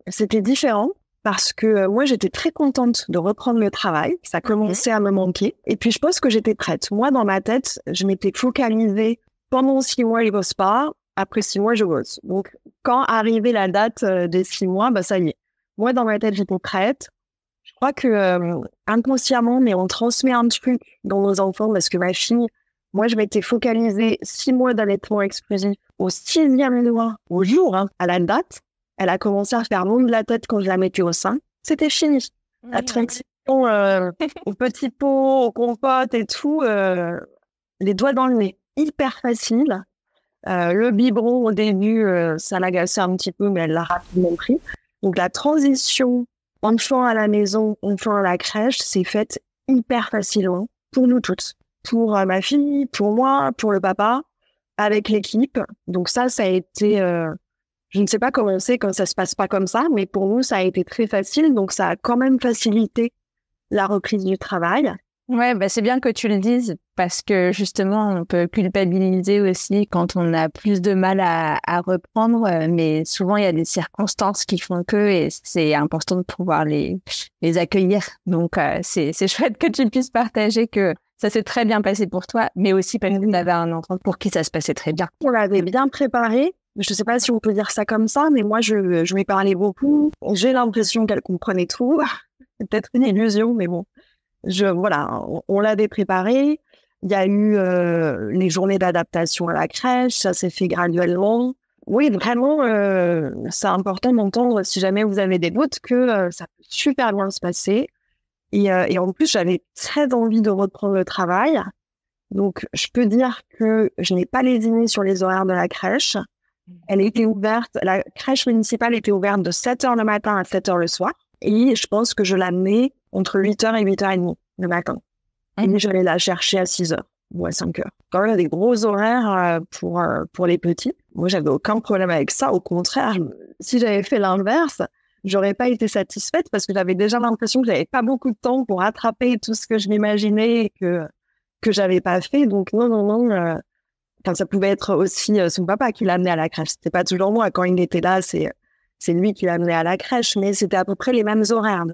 c'était différent parce que euh, moi j'étais très contente de reprendre le travail, ça commençait à me manquer et puis je pense que j'étais prête. Moi dans ma tête, je m'étais focalisée pendant six mois je bosse pas, après six mois je bosse. Donc quand arrivait la date euh, des six mois, bah ça y est. Moi dans ma tête j'étais prête. Je crois que euh, inconsciemment, mais on transmet un truc dans nos enfants parce que ma fille, moi je m'étais focalisée six mois d'allaitement exclusif au sixième mois, au jour, hein, à la date. Elle a commencé à faire monde de la tête quand je la mettais au sein. C'était fini. La transition euh, au petit pot, au compote et tout, euh, les doigts dans le nez. Hyper facile. Euh, le biberon, au début, euh, ça l'agaçait un petit peu, mais elle l'a rapidement pris. Donc la transition enfant à la maison, enfant à la crèche, s'est faite hyper facilement pour nous toutes. Pour euh, ma fille, pour moi, pour le papa, avec l'équipe. Donc ça, ça a été je ne sais pas comment c'est quand ça se passe pas comme ça, mais pour nous, ça a été très facile. Donc, ça a quand même facilité la reprise du travail. Ouais, bah c'est bien que tu le dises parce que justement, on peut culpabiliser aussi quand on a plus de mal à, reprendre, euh, mais souvent il y a des circonstances qui font que et c'est important de pouvoir les accueillir. Donc euh, c'est chouette que tu puisses partager que ça s'est très bien passé pour toi, mais aussi parce que tu avais un enfant pour qui ça se passait très bien. On l'avait bien préparé je sais pas si on peut dire ça comme ça, mais moi, je, je lui parlais beaucoup. J'ai l'impression qu'elle comprenait tout. C'est peut-être une illusion, mais bon. Je, voilà, on, l'avait préparé. Il y a eu euh, les journées d'adaptation à la crèche, ça s'est fait graduellement. Oui, vraiment, euh, c'est important d'entendre, si jamais vous avez des doutes, que euh, ça peut super bien se passer. Et, et en plus, j'avais très envie de reprendre le travail. Donc, je peux dire que je n'ai pas lésiné sur les horaires de la crèche. Elle était ouverte, la crèche municipale était ouverte de 7 heures le matin à 7 heures le soir. Et je pense que je l'amenais entre 8 heures et 8 heures et demie le matin. Et j'allais la chercher à 6 heures ou à 5 heures. Quand même des gros horaires euh, pour, euh, pour les petits. Moi, j'avais aucun problème avec ça. Au contraire, si j'avais fait l'inverse, j'aurais pas été satisfaite parce que j'avais déjà l'impression que j'avais pas beaucoup de temps pour attraper tout ce que je m'imaginais et que, que j'avais pas fait. Donc, non, non, non, euh, Enfin, ça pouvait être aussi euh, son papa qui l'a amené à la crèche. C'était pas toujours moi. Quand il était là, c'est c'est lui qui l'a amené à la crèche, mais c'était à peu près les mêmes horaires,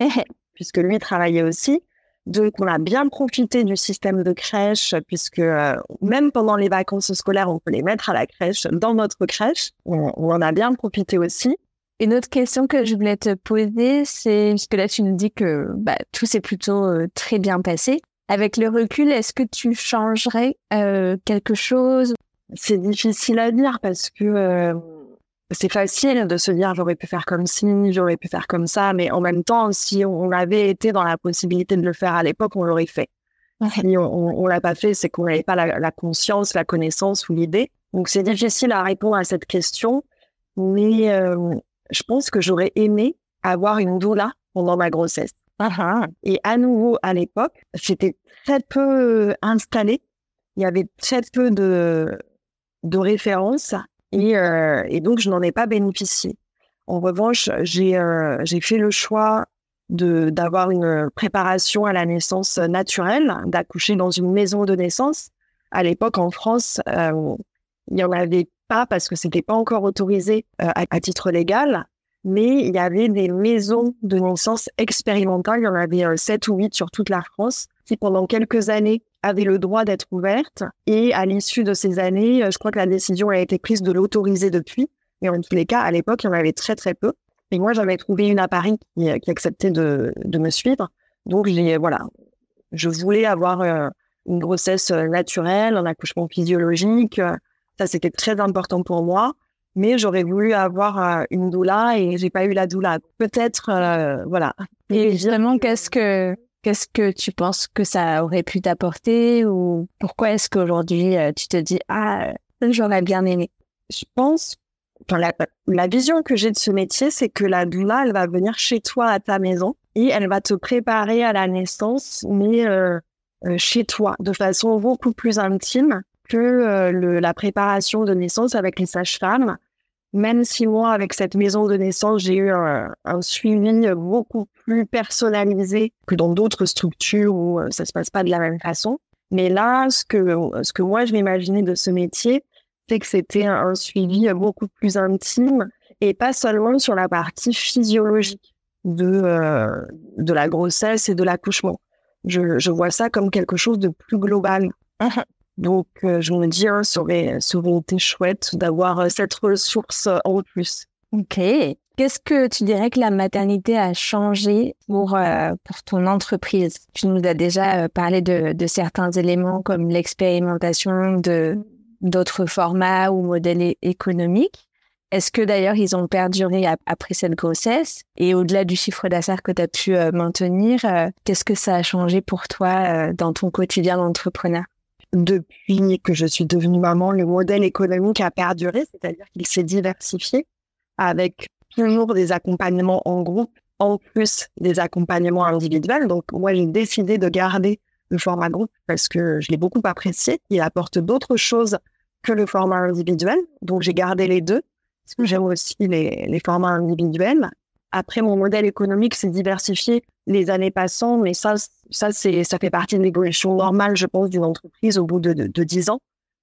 puisque lui travaillait aussi. Donc, on a bien profité du système de crèche, puisque euh, même pendant les vacances scolaires, on peut les mettre à la crèche, dans notre crèche. On, en a bien profité aussi. Une autre question que je voulais te poser, c'est, puisque là, tu nous dis que bah, tout s'est plutôt euh, très bien passé. Avec le recul, est-ce que tu changerais euh, quelque chose? C'est difficile à dire parce que c'est facile de se dire j'aurais pu faire comme ci, j'aurais pu faire comme ça, mais en même temps, si on avait été dans la possibilité de le faire à l'époque, on l'aurait fait. Si on, on l'a pas fait, c'est qu'on n'avait pas la, conscience, la connaissance ou l'idée. Donc c'est difficile à répondre à cette question, mais euh, je pense que j'aurais aimé avoir une doula pendant ma grossesse. Uh-huh. Et à nouveau, à l'époque, j'étais très peu installée. Il y avait très peu de, de références et, euh, et donc je n'en ai pas bénéficié. En revanche, j'ai euh, fait le choix d'avoir une préparation à la naissance naturelle, d'accoucher dans une maison de naissance. À l'époque, en France, euh, il n'y en avait pas parce que c'était pas encore autorisé à, à, titre légal, mais il y avait des maisons de naissance expérimentales. Il y en avait sept ou huit sur toute la France qui, pendant quelques années, avaient le droit d'être ouvertes. Et à l'issue de ces années, euh, je crois que la décision a été prise de l'autoriser depuis. Et en tous les cas, à l'époque, il y en avait très très peu. Et moi, j'avais trouvé une à Paris qui, qui acceptait de, de, me suivre. Donc, j'ai voilà, je voulais avoir euh, une grossesse naturelle, un accouchement physiologique. Ça, c'était très important pour moi. Mais j'aurais voulu avoir euh, une doula et j'ai pas eu la doula. Peut-être, euh, voilà. Et justement, qu'est-ce que qu'est-ce que tu penses que ça aurait pu t'apporter ou pourquoi est-ce qu'aujourd'hui tu te dis ah j'aurais bien aimé? Je pense Enfin, la, la, vision que j'ai de ce métier, c'est que la doula, elle va venir chez toi à ta maison et elle va te préparer à la naissance, mais euh, euh, chez toi, de façon beaucoup plus intime que euh, la préparation de naissance avec les sages-femmes. Même si moi, avec cette maison de naissance, j'ai eu un, suivi beaucoup plus personnalisé que dans d'autres structures où ça se passe pas de la même façon. Mais là, ce que, ce que moi, je m'imaginais de ce métier, c'est que c'était un, suivi beaucoup plus intime et pas seulement sur la partie physiologique de, euh, de la grossesse et de l'accouchement. Je, je, vois ça comme quelque chose de plus global. Donc, euh, je me dis, hein, ça, aurait, ça aurait été chouette d'avoir euh, cette ressource en plus. Ok. Qu'est-ce que tu dirais que la maternité a changé pour, euh, pour ton entreprise? Tu nous as déjà parlé de, de certains éléments comme l'expérimentation de d'autres formats ou modèles économiques. Est-ce que d'ailleurs ils ont perduré après cette grossesse? Et au-delà du chiffre d'affaires que tu as pu euh, maintenir, euh, qu'est-ce que ça a changé pour toi euh, dans ton quotidien d'entrepreneur? Depuis que je suis devenue maman, le modèle économique a perduré, c'est-à-dire qu'il s'est diversifié avec toujours des accompagnements en groupe, en plus des accompagnements individuels. Donc moi j'ai décidé de garder le format groupe parce que je l'ai beaucoup apprécié. Il apporte d'autres choses que le format individuel. Donc, j'ai gardé les deux parce que j'aime aussi les, les, formats individuels. Après, mon modèle économique s'est diversifié les années passant, mais ça, ça, c'est, ça fait partie de l'évolution normale, je pense, d'une entreprise au bout de, de, 10 ans.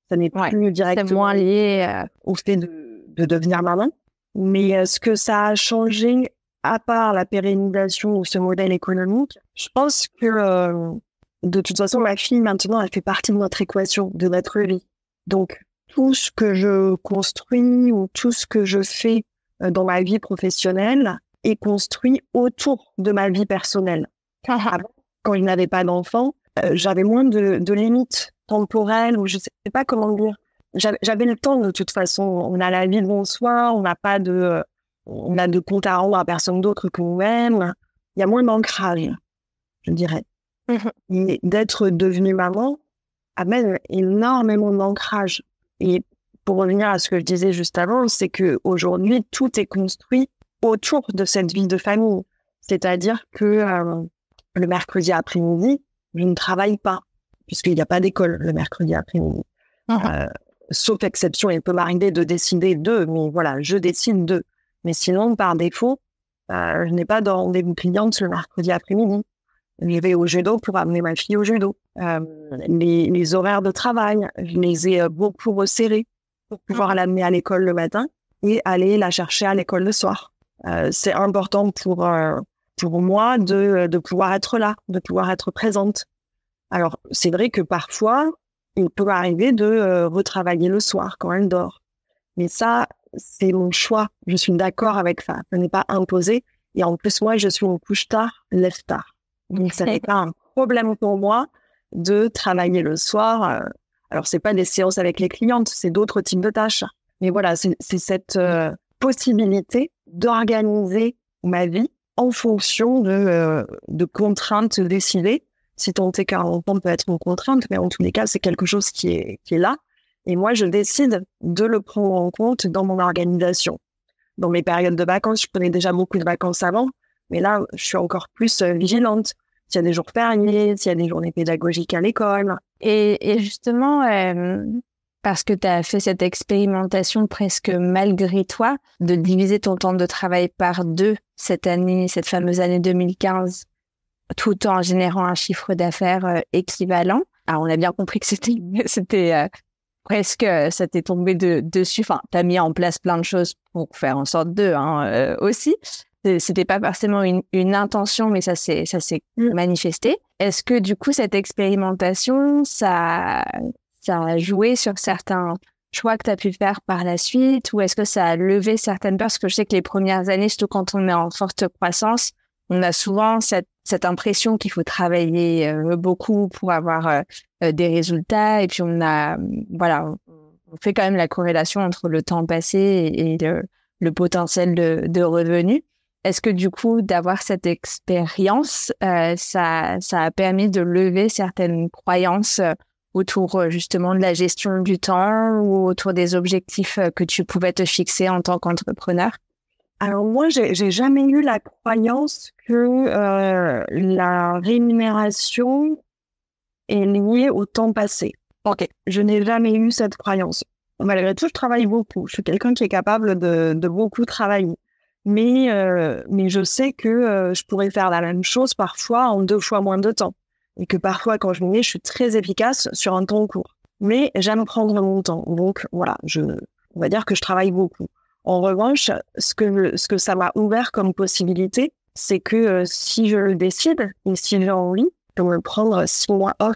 Ça n'est plus directement moins lié euh, au fait de, de devenir maman. Mais euh, ce que ça a changé, à part la pérennisation de ce modèle économique, je pense que euh, de toute façon, ma fille, maintenant, elle fait partie de notre équation, de notre vie. Donc, tout ce que je construis ou tout ce que je fais euh, dans ma vie professionnelle est construit autour de ma vie personnelle. quand il n'avait pas d'enfant, euh, j'avais moins de, de, limites temporelles ou je sais pas comment dire. J'avais le temps de toute façon. On a la vie de soir, on n'a pas de, on a de compte à rendre à personne d'autre que nous-mêmes. Il y a moins d'ancrage, je dirais. Mmh d'être devenue maman amène énormément d'ancrage. Et pour revenir à ce que je disais juste avant, c'est que aujourd'hui tout est construit autour de cette vie de famille. C'est-à-dire que euh, le mercredi après-midi, je ne travaille pas puisqu'il n'y a pas d'école le mercredi après-midi. Mmh euh, sauf exception, il peut m'arriver de décider de, mais voilà, je décide de. Mais sinon, par défaut, euh, je n'ai pas de rendez-vous cliente le mercredi après-midi. Je vais au judo pour amener ma fille au judo. Euh, les, les, horaires de travail, je les ai beaucoup resserrés pour pouvoir mmh. l'amener à l'école le matin et aller la chercher à l'école le soir. Euh, c'est important pour euh, pour moi de, de pouvoir être là, de pouvoir être présente. Alors c'est vrai que parfois il peut arriver de euh, retravailler le soir quand elle dort, mais ça c'est mon choix. Je suis d'accord avec ça. Ce n'est pas imposé. Et en plus moi je suis une couche tard, lève tard. Donc, ça n'est pas un problème pour moi de travailler le soir. Euh, alors, c'est pas des séances avec les clientes, c'est d'autres types de tâches. Mais voilà, c'est cette euh, possibilité d'organiser ma vie en fonction de, euh, de contraintes décidées. Si ton T40 peut être une contrainte, mais en tous les cas, c'est quelque chose qui est, qui est là. Et moi, je décide de le prendre en compte dans mon organisation. Dans mes périodes de vacances, je prenais déjà beaucoup de vacances avant, mais là, je suis encore plus euh, vigilante. S'il y a des jours fériés, s'il y a des journées pédagogiques à l'école. Et, et justement, euh, parce que tu as fait cette expérimentation presque malgré toi de diviser ton temps de travail par deux cette année, cette fameuse année 2015, tout en générant un chiffre d'affaires euh, équivalent. Alors, on a bien compris que c'était, c'était euh, presque, ça t'est tombé de, dessus. Enfin, tu as mis en place plein de choses pour faire en sorte de hein, euh, aussi. C'était pas forcément une, une intention, mais ça s'est, ça s'est mm. manifesté. Est-ce que du coup, cette expérimentation, ça, ça a joué sur certains choix que tu as pu faire par la suite ou est-ce que ça a levé certaines peurs? Parce que je sais que les premières années, surtout quand on est en forte croissance, on a souvent cette, impression qu'il faut travailler euh, beaucoup pour avoir euh, euh, des résultats et puis on a, voilà, on fait quand même la corrélation entre le temps passé et, le, le, potentiel de, de revenus. Est-ce que du coup, d'avoir cette expérience, ça, ça a permis de lever certaines croyances autour euh, justement de la gestion du temps ou autour des objectifs euh, que tu pouvais te fixer en tant qu'entrepreneur? Alors moi, j'ai jamais eu la croyance que euh, la rémunération est liée au temps passé. Ok, je n'ai jamais eu cette croyance. Malgré tout, je travaille beaucoup. Je suis quelqu'un qui est capable de, de beaucoup travailler. Mais, mais je sais que je pourrais faire la même chose parfois en deux fois moins de temps et que parfois quand je m'y mets, je suis très efficace sur un temps court. Mais j'aime prendre mon temps. Donc voilà, je, on va dire que je travaille beaucoup. En revanche, ce que, ce que ça m'a ouvert comme possibilité, c'est que euh, si je le décide et si j'ai envie, de me prendre six mois off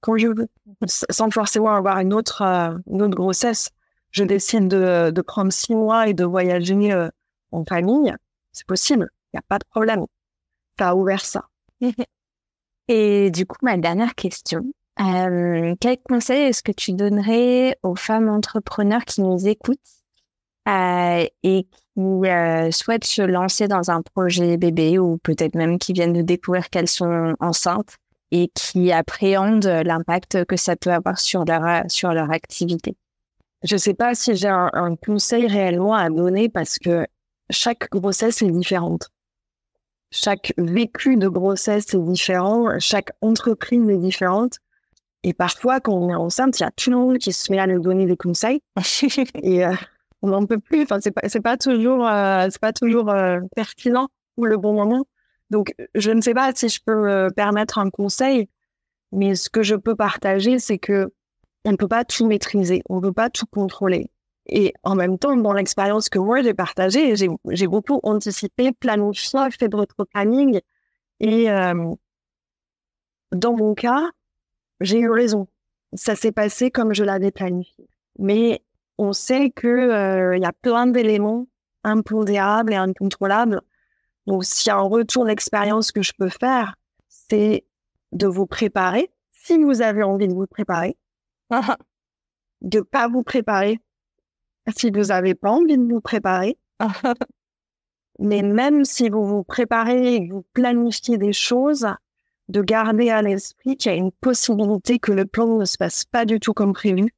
quand je veux, sans forcément avoir une autre, euh, une autre grossesse. Je décide de, de prendre six mois et de voyager euh, en famille, c'est possible. Il n'y a pas de problème. Ça a ouvert ça. Et du coup, ma dernière question, euh, quel conseil est-ce que tu donnerais aux femmes entrepreneurs qui nous écoutent euh, et qui euh, souhaitent se lancer dans un projet bébé ou peut-être même qui viennent de découvrir qu'elles sont enceintes et qui appréhendent l'impact que ça peut avoir sur leur, sur leur activité? Je ne sais pas si j'ai un, un conseil réellement à donner parce que chaque grossesse est différente chaque vécu de grossesse est différent, chaque entreprise est différente. Et parfois, quand on est enceinte, il y a tout le monde qui se met à nous donner des conseils. et euh, on n'en peut plus. Enfin, c'est pas, c'est pas toujours, euh, c'est pas toujours euh, pertinent ou le bon moment. Donc, je ne sais pas si je peux permettre un conseil, mais ce que je peux partager, c'est que on ne peut pas tout maîtriser, on ne peut pas tout contrôler. Et en même temps, dans l'expérience que moi j'ai partagée, j'ai beaucoup anticipé, planifié, fait votre planning. Et euh, dans mon cas, j'ai eu raison. Ça s'est passé comme je l'avais planifié. Mais on sait que euh, il y a plein d'éléments impondérables et incontrôlables. Donc, s'il y a un retour d'expérience que je peux faire, c'est de vous préparer. Si vous avez envie de vous préparer, de pas vous préparer si vous n'avez pas envie de vous préparer. Mais même si vous vous préparez et que vous planifiez des choses, de garder à l'esprit qu'il y a une possibilité que le plan ne se passe pas du tout comme prévu.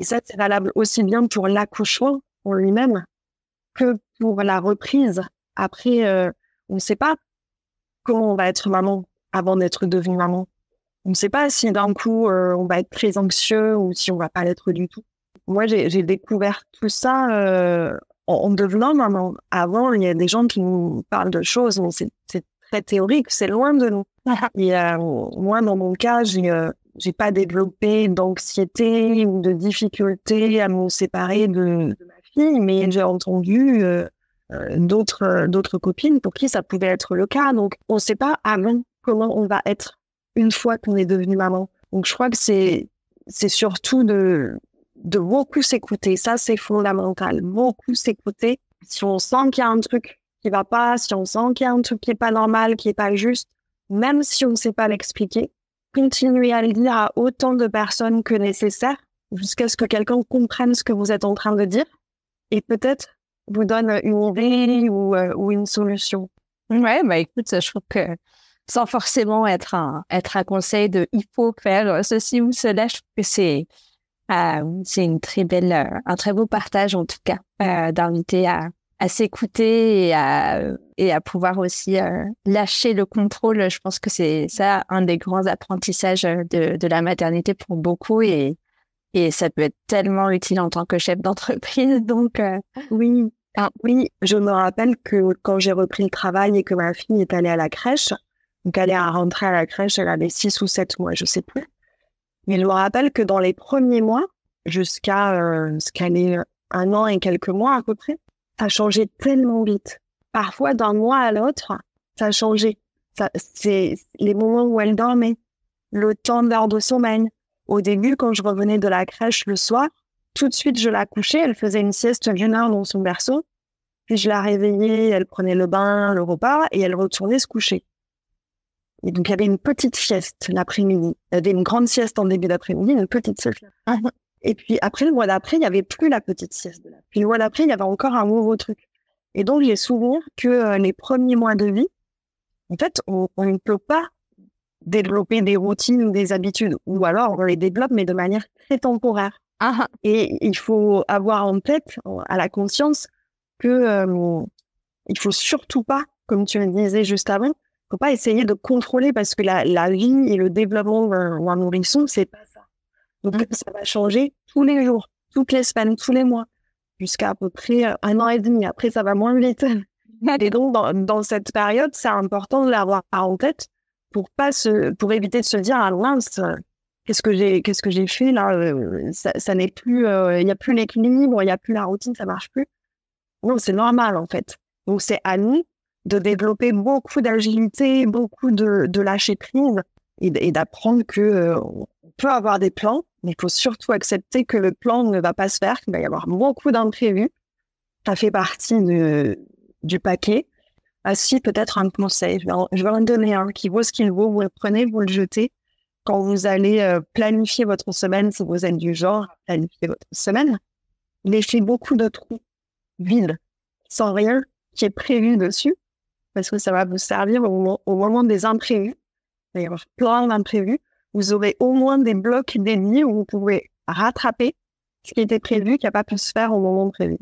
Et ça, c'est valable aussi bien pour l'accouchement en lui-même que pour la reprise. Après, euh, on ne sait pas comment on va être maman avant d'être devenu maman. On ne sait pas si d'un coup euh, on va être très anxieux ou si on va pas l'être du tout moi, j'ai découvert tout ça euh, en, devenant maman. Avant, il y a des gens qui nous parlent de choses, mais c'est très théorique, c'est loin de nous. Et euh, moi, dans mon cas, j'ai euh, j'ai pas développé d'anxiété ou de difficulté à me séparer de, de ma fille, mais j'ai entendu euh, d'autres d'autres copines pour qui ça pouvait être le cas. Donc, on ne sait pas avant comment on va être une fois qu'on est devenu maman. Donc, je crois que c'est c'est surtout de de beaucoup s'écouter. Ça, c'est fondamental. Beaucoup s'écouter. Si on sent qu'il y a un truc qui va pas, si on sent qu'il y a un truc qui est pas normal, qui est pas juste, même si on ne sait pas l'expliquer, continuer à le dire à autant de personnes que nécessaire jusqu'à ce que quelqu'un comprenne ce que vous êtes en train de dire et peut-être vous donne une idée ou, ou une solution. Ouais, bah écoute, je trouve que sans forcément être un, être un conseil de il faut faire ceci ou cela, je trouve que c'est, euh, c'est une très belle, euh, un très beau partage en tout cas, euh, d'inviter à, s'écouter et à, pouvoir aussi lâcher le contrôle. Je pense que c'est ça un des grands apprentissages de, la maternité pour beaucoup et, ça peut être tellement utile en tant que chef d'entreprise. Donc, oui, ah, oui, je me rappelle que quand j'ai repris le travail et que ma fille est allée à la crèche, donc elle est à rentrer à la crèche, elle avait six ou sept mois, je sais plus. Mais je me rappelle que dans les premiers mois, jusqu'à euh, ce qu'elle ait un an et quelques mois à peu près, ça changeait tellement vite. Parfois, d'un mois à l'autre, ça changeait. C'est les moments où elle dormait, le temps d'heure de sommeil. Au début, quand je revenais de la crèche le soir, tout de suite, je la couchais. Elle faisait une sieste d'une heure dans son berceau. Puis je la réveillais, elle prenait le bain, le repas, et elle retournait se coucher. Et donc, il y avait une petite sieste l'après-midi. Il y avait une grande sieste en début d'après-midi, une petite sieste. Et puis, après, le mois d'après, il n'y avait plus la petite sieste. De là. Puis, le mois d'après, il y avait encore un nouveau truc. Et donc, j'ai souvenir que euh, les premiers mois de vie, en fait, on, on ne peut pas développer des routines ou des habitudes. Ou alors, on les développe, mais de manière très temporaire. ah, Et il faut avoir en tête, à la conscience, que euh, il faut surtout pas, comme tu le disais juste avant, faut pas essayer de contrôler parce que la, la vie et le développement d'un nourrisson, c'est pas ça. Donc Mm. ça va changer tous les jours, toutes les semaines, tous les mois, jusqu'à à peu près un an et demi. Après, ça va moins vite. Et donc dans, dans cette période, c'est important de l'avoir en tête pour pas se, pour éviter de se dire ah mince, qu'est-ce que j'ai, qu'est-ce que j'ai fait là euh, Ça, ça n'est plus, euh, il y a plus l'équilibre, il y a plus la routine, ça marche plus. Non, c'est normal en fait. Donc c'est à nous de développer beaucoup d'agilité, beaucoup de, lâcher prise et, d'apprendre que euh, on peut avoir des plans, mais il faut surtout accepter que le plan ne va pas se faire, qu'il va y avoir beaucoup d'imprévus. Ça fait partie du paquet. Ah si, peut-être un conseil. Je vais, en, je vais en donner un qui vaut ce qu'il vaut. Vous le prenez, vous le jetez. Quand vous allez euh, planifier votre semaine, si vous êtes du genre à planifier votre semaine, laissez beaucoup de trous vides, sans rien qui est prévu dessus, parce que ça va vous servir au moment, des imprévus. Il va y avoir plein d'imprévus. Vous aurez au moins des blocs dédiés où vous pouvez rattraper ce qui était prévu, qui n'a pas pu se faire au moment prévu.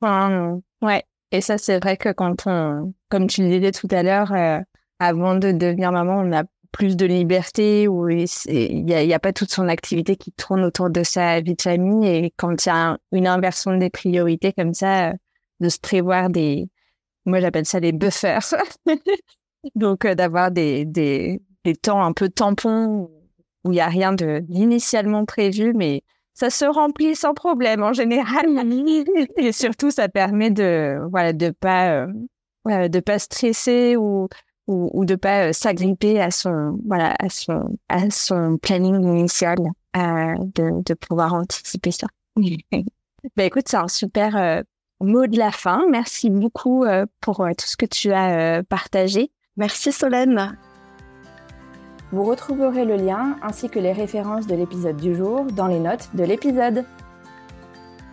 Enfin, ouais. Et ça, c'est vrai que quand on, comme tu le disais tout à l'heure, euh, avant de devenir maman, on a plus de liberté où il n'y a, pas toute son activité qui tourne autour de sa vie de famille. Et quand il y a un- une inversion des priorités comme ça, euh, de se prévoir des, moi j'appelle ça des buffers. Donc euh, d'avoir des, des, des temps un peu tampons où il n'y a rien d'initialement prévu, mais ça se remplit sans problème en général. Et surtout, ça permet de voilà de pas euh, pas stresser ou ou, ou de pas euh, s'agripper à son voilà à son à son planning initial, de de pouvoir anticiper ça. ben écoute, c'est un super mot de la fin. Merci beaucoup euh, pour euh, tout ce que tu as euh, partagé. Merci Solène. Vous retrouverez le lien ainsi que les références de l'épisode du jour dans les notes de l'épisode.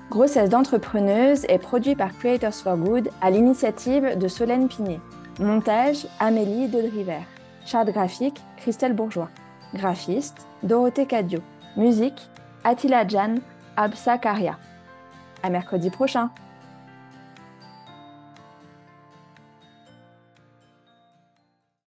Grossesse d'entrepreneuse est produit par Creators for Good à l'initiative de Solène Pinet. Montage Amélie Dedriver. Charte graphique Christelle Bourgeois. Graphiste Dorothée Cadio. Musique Attila Jan Absa Karia. À mercredi prochain.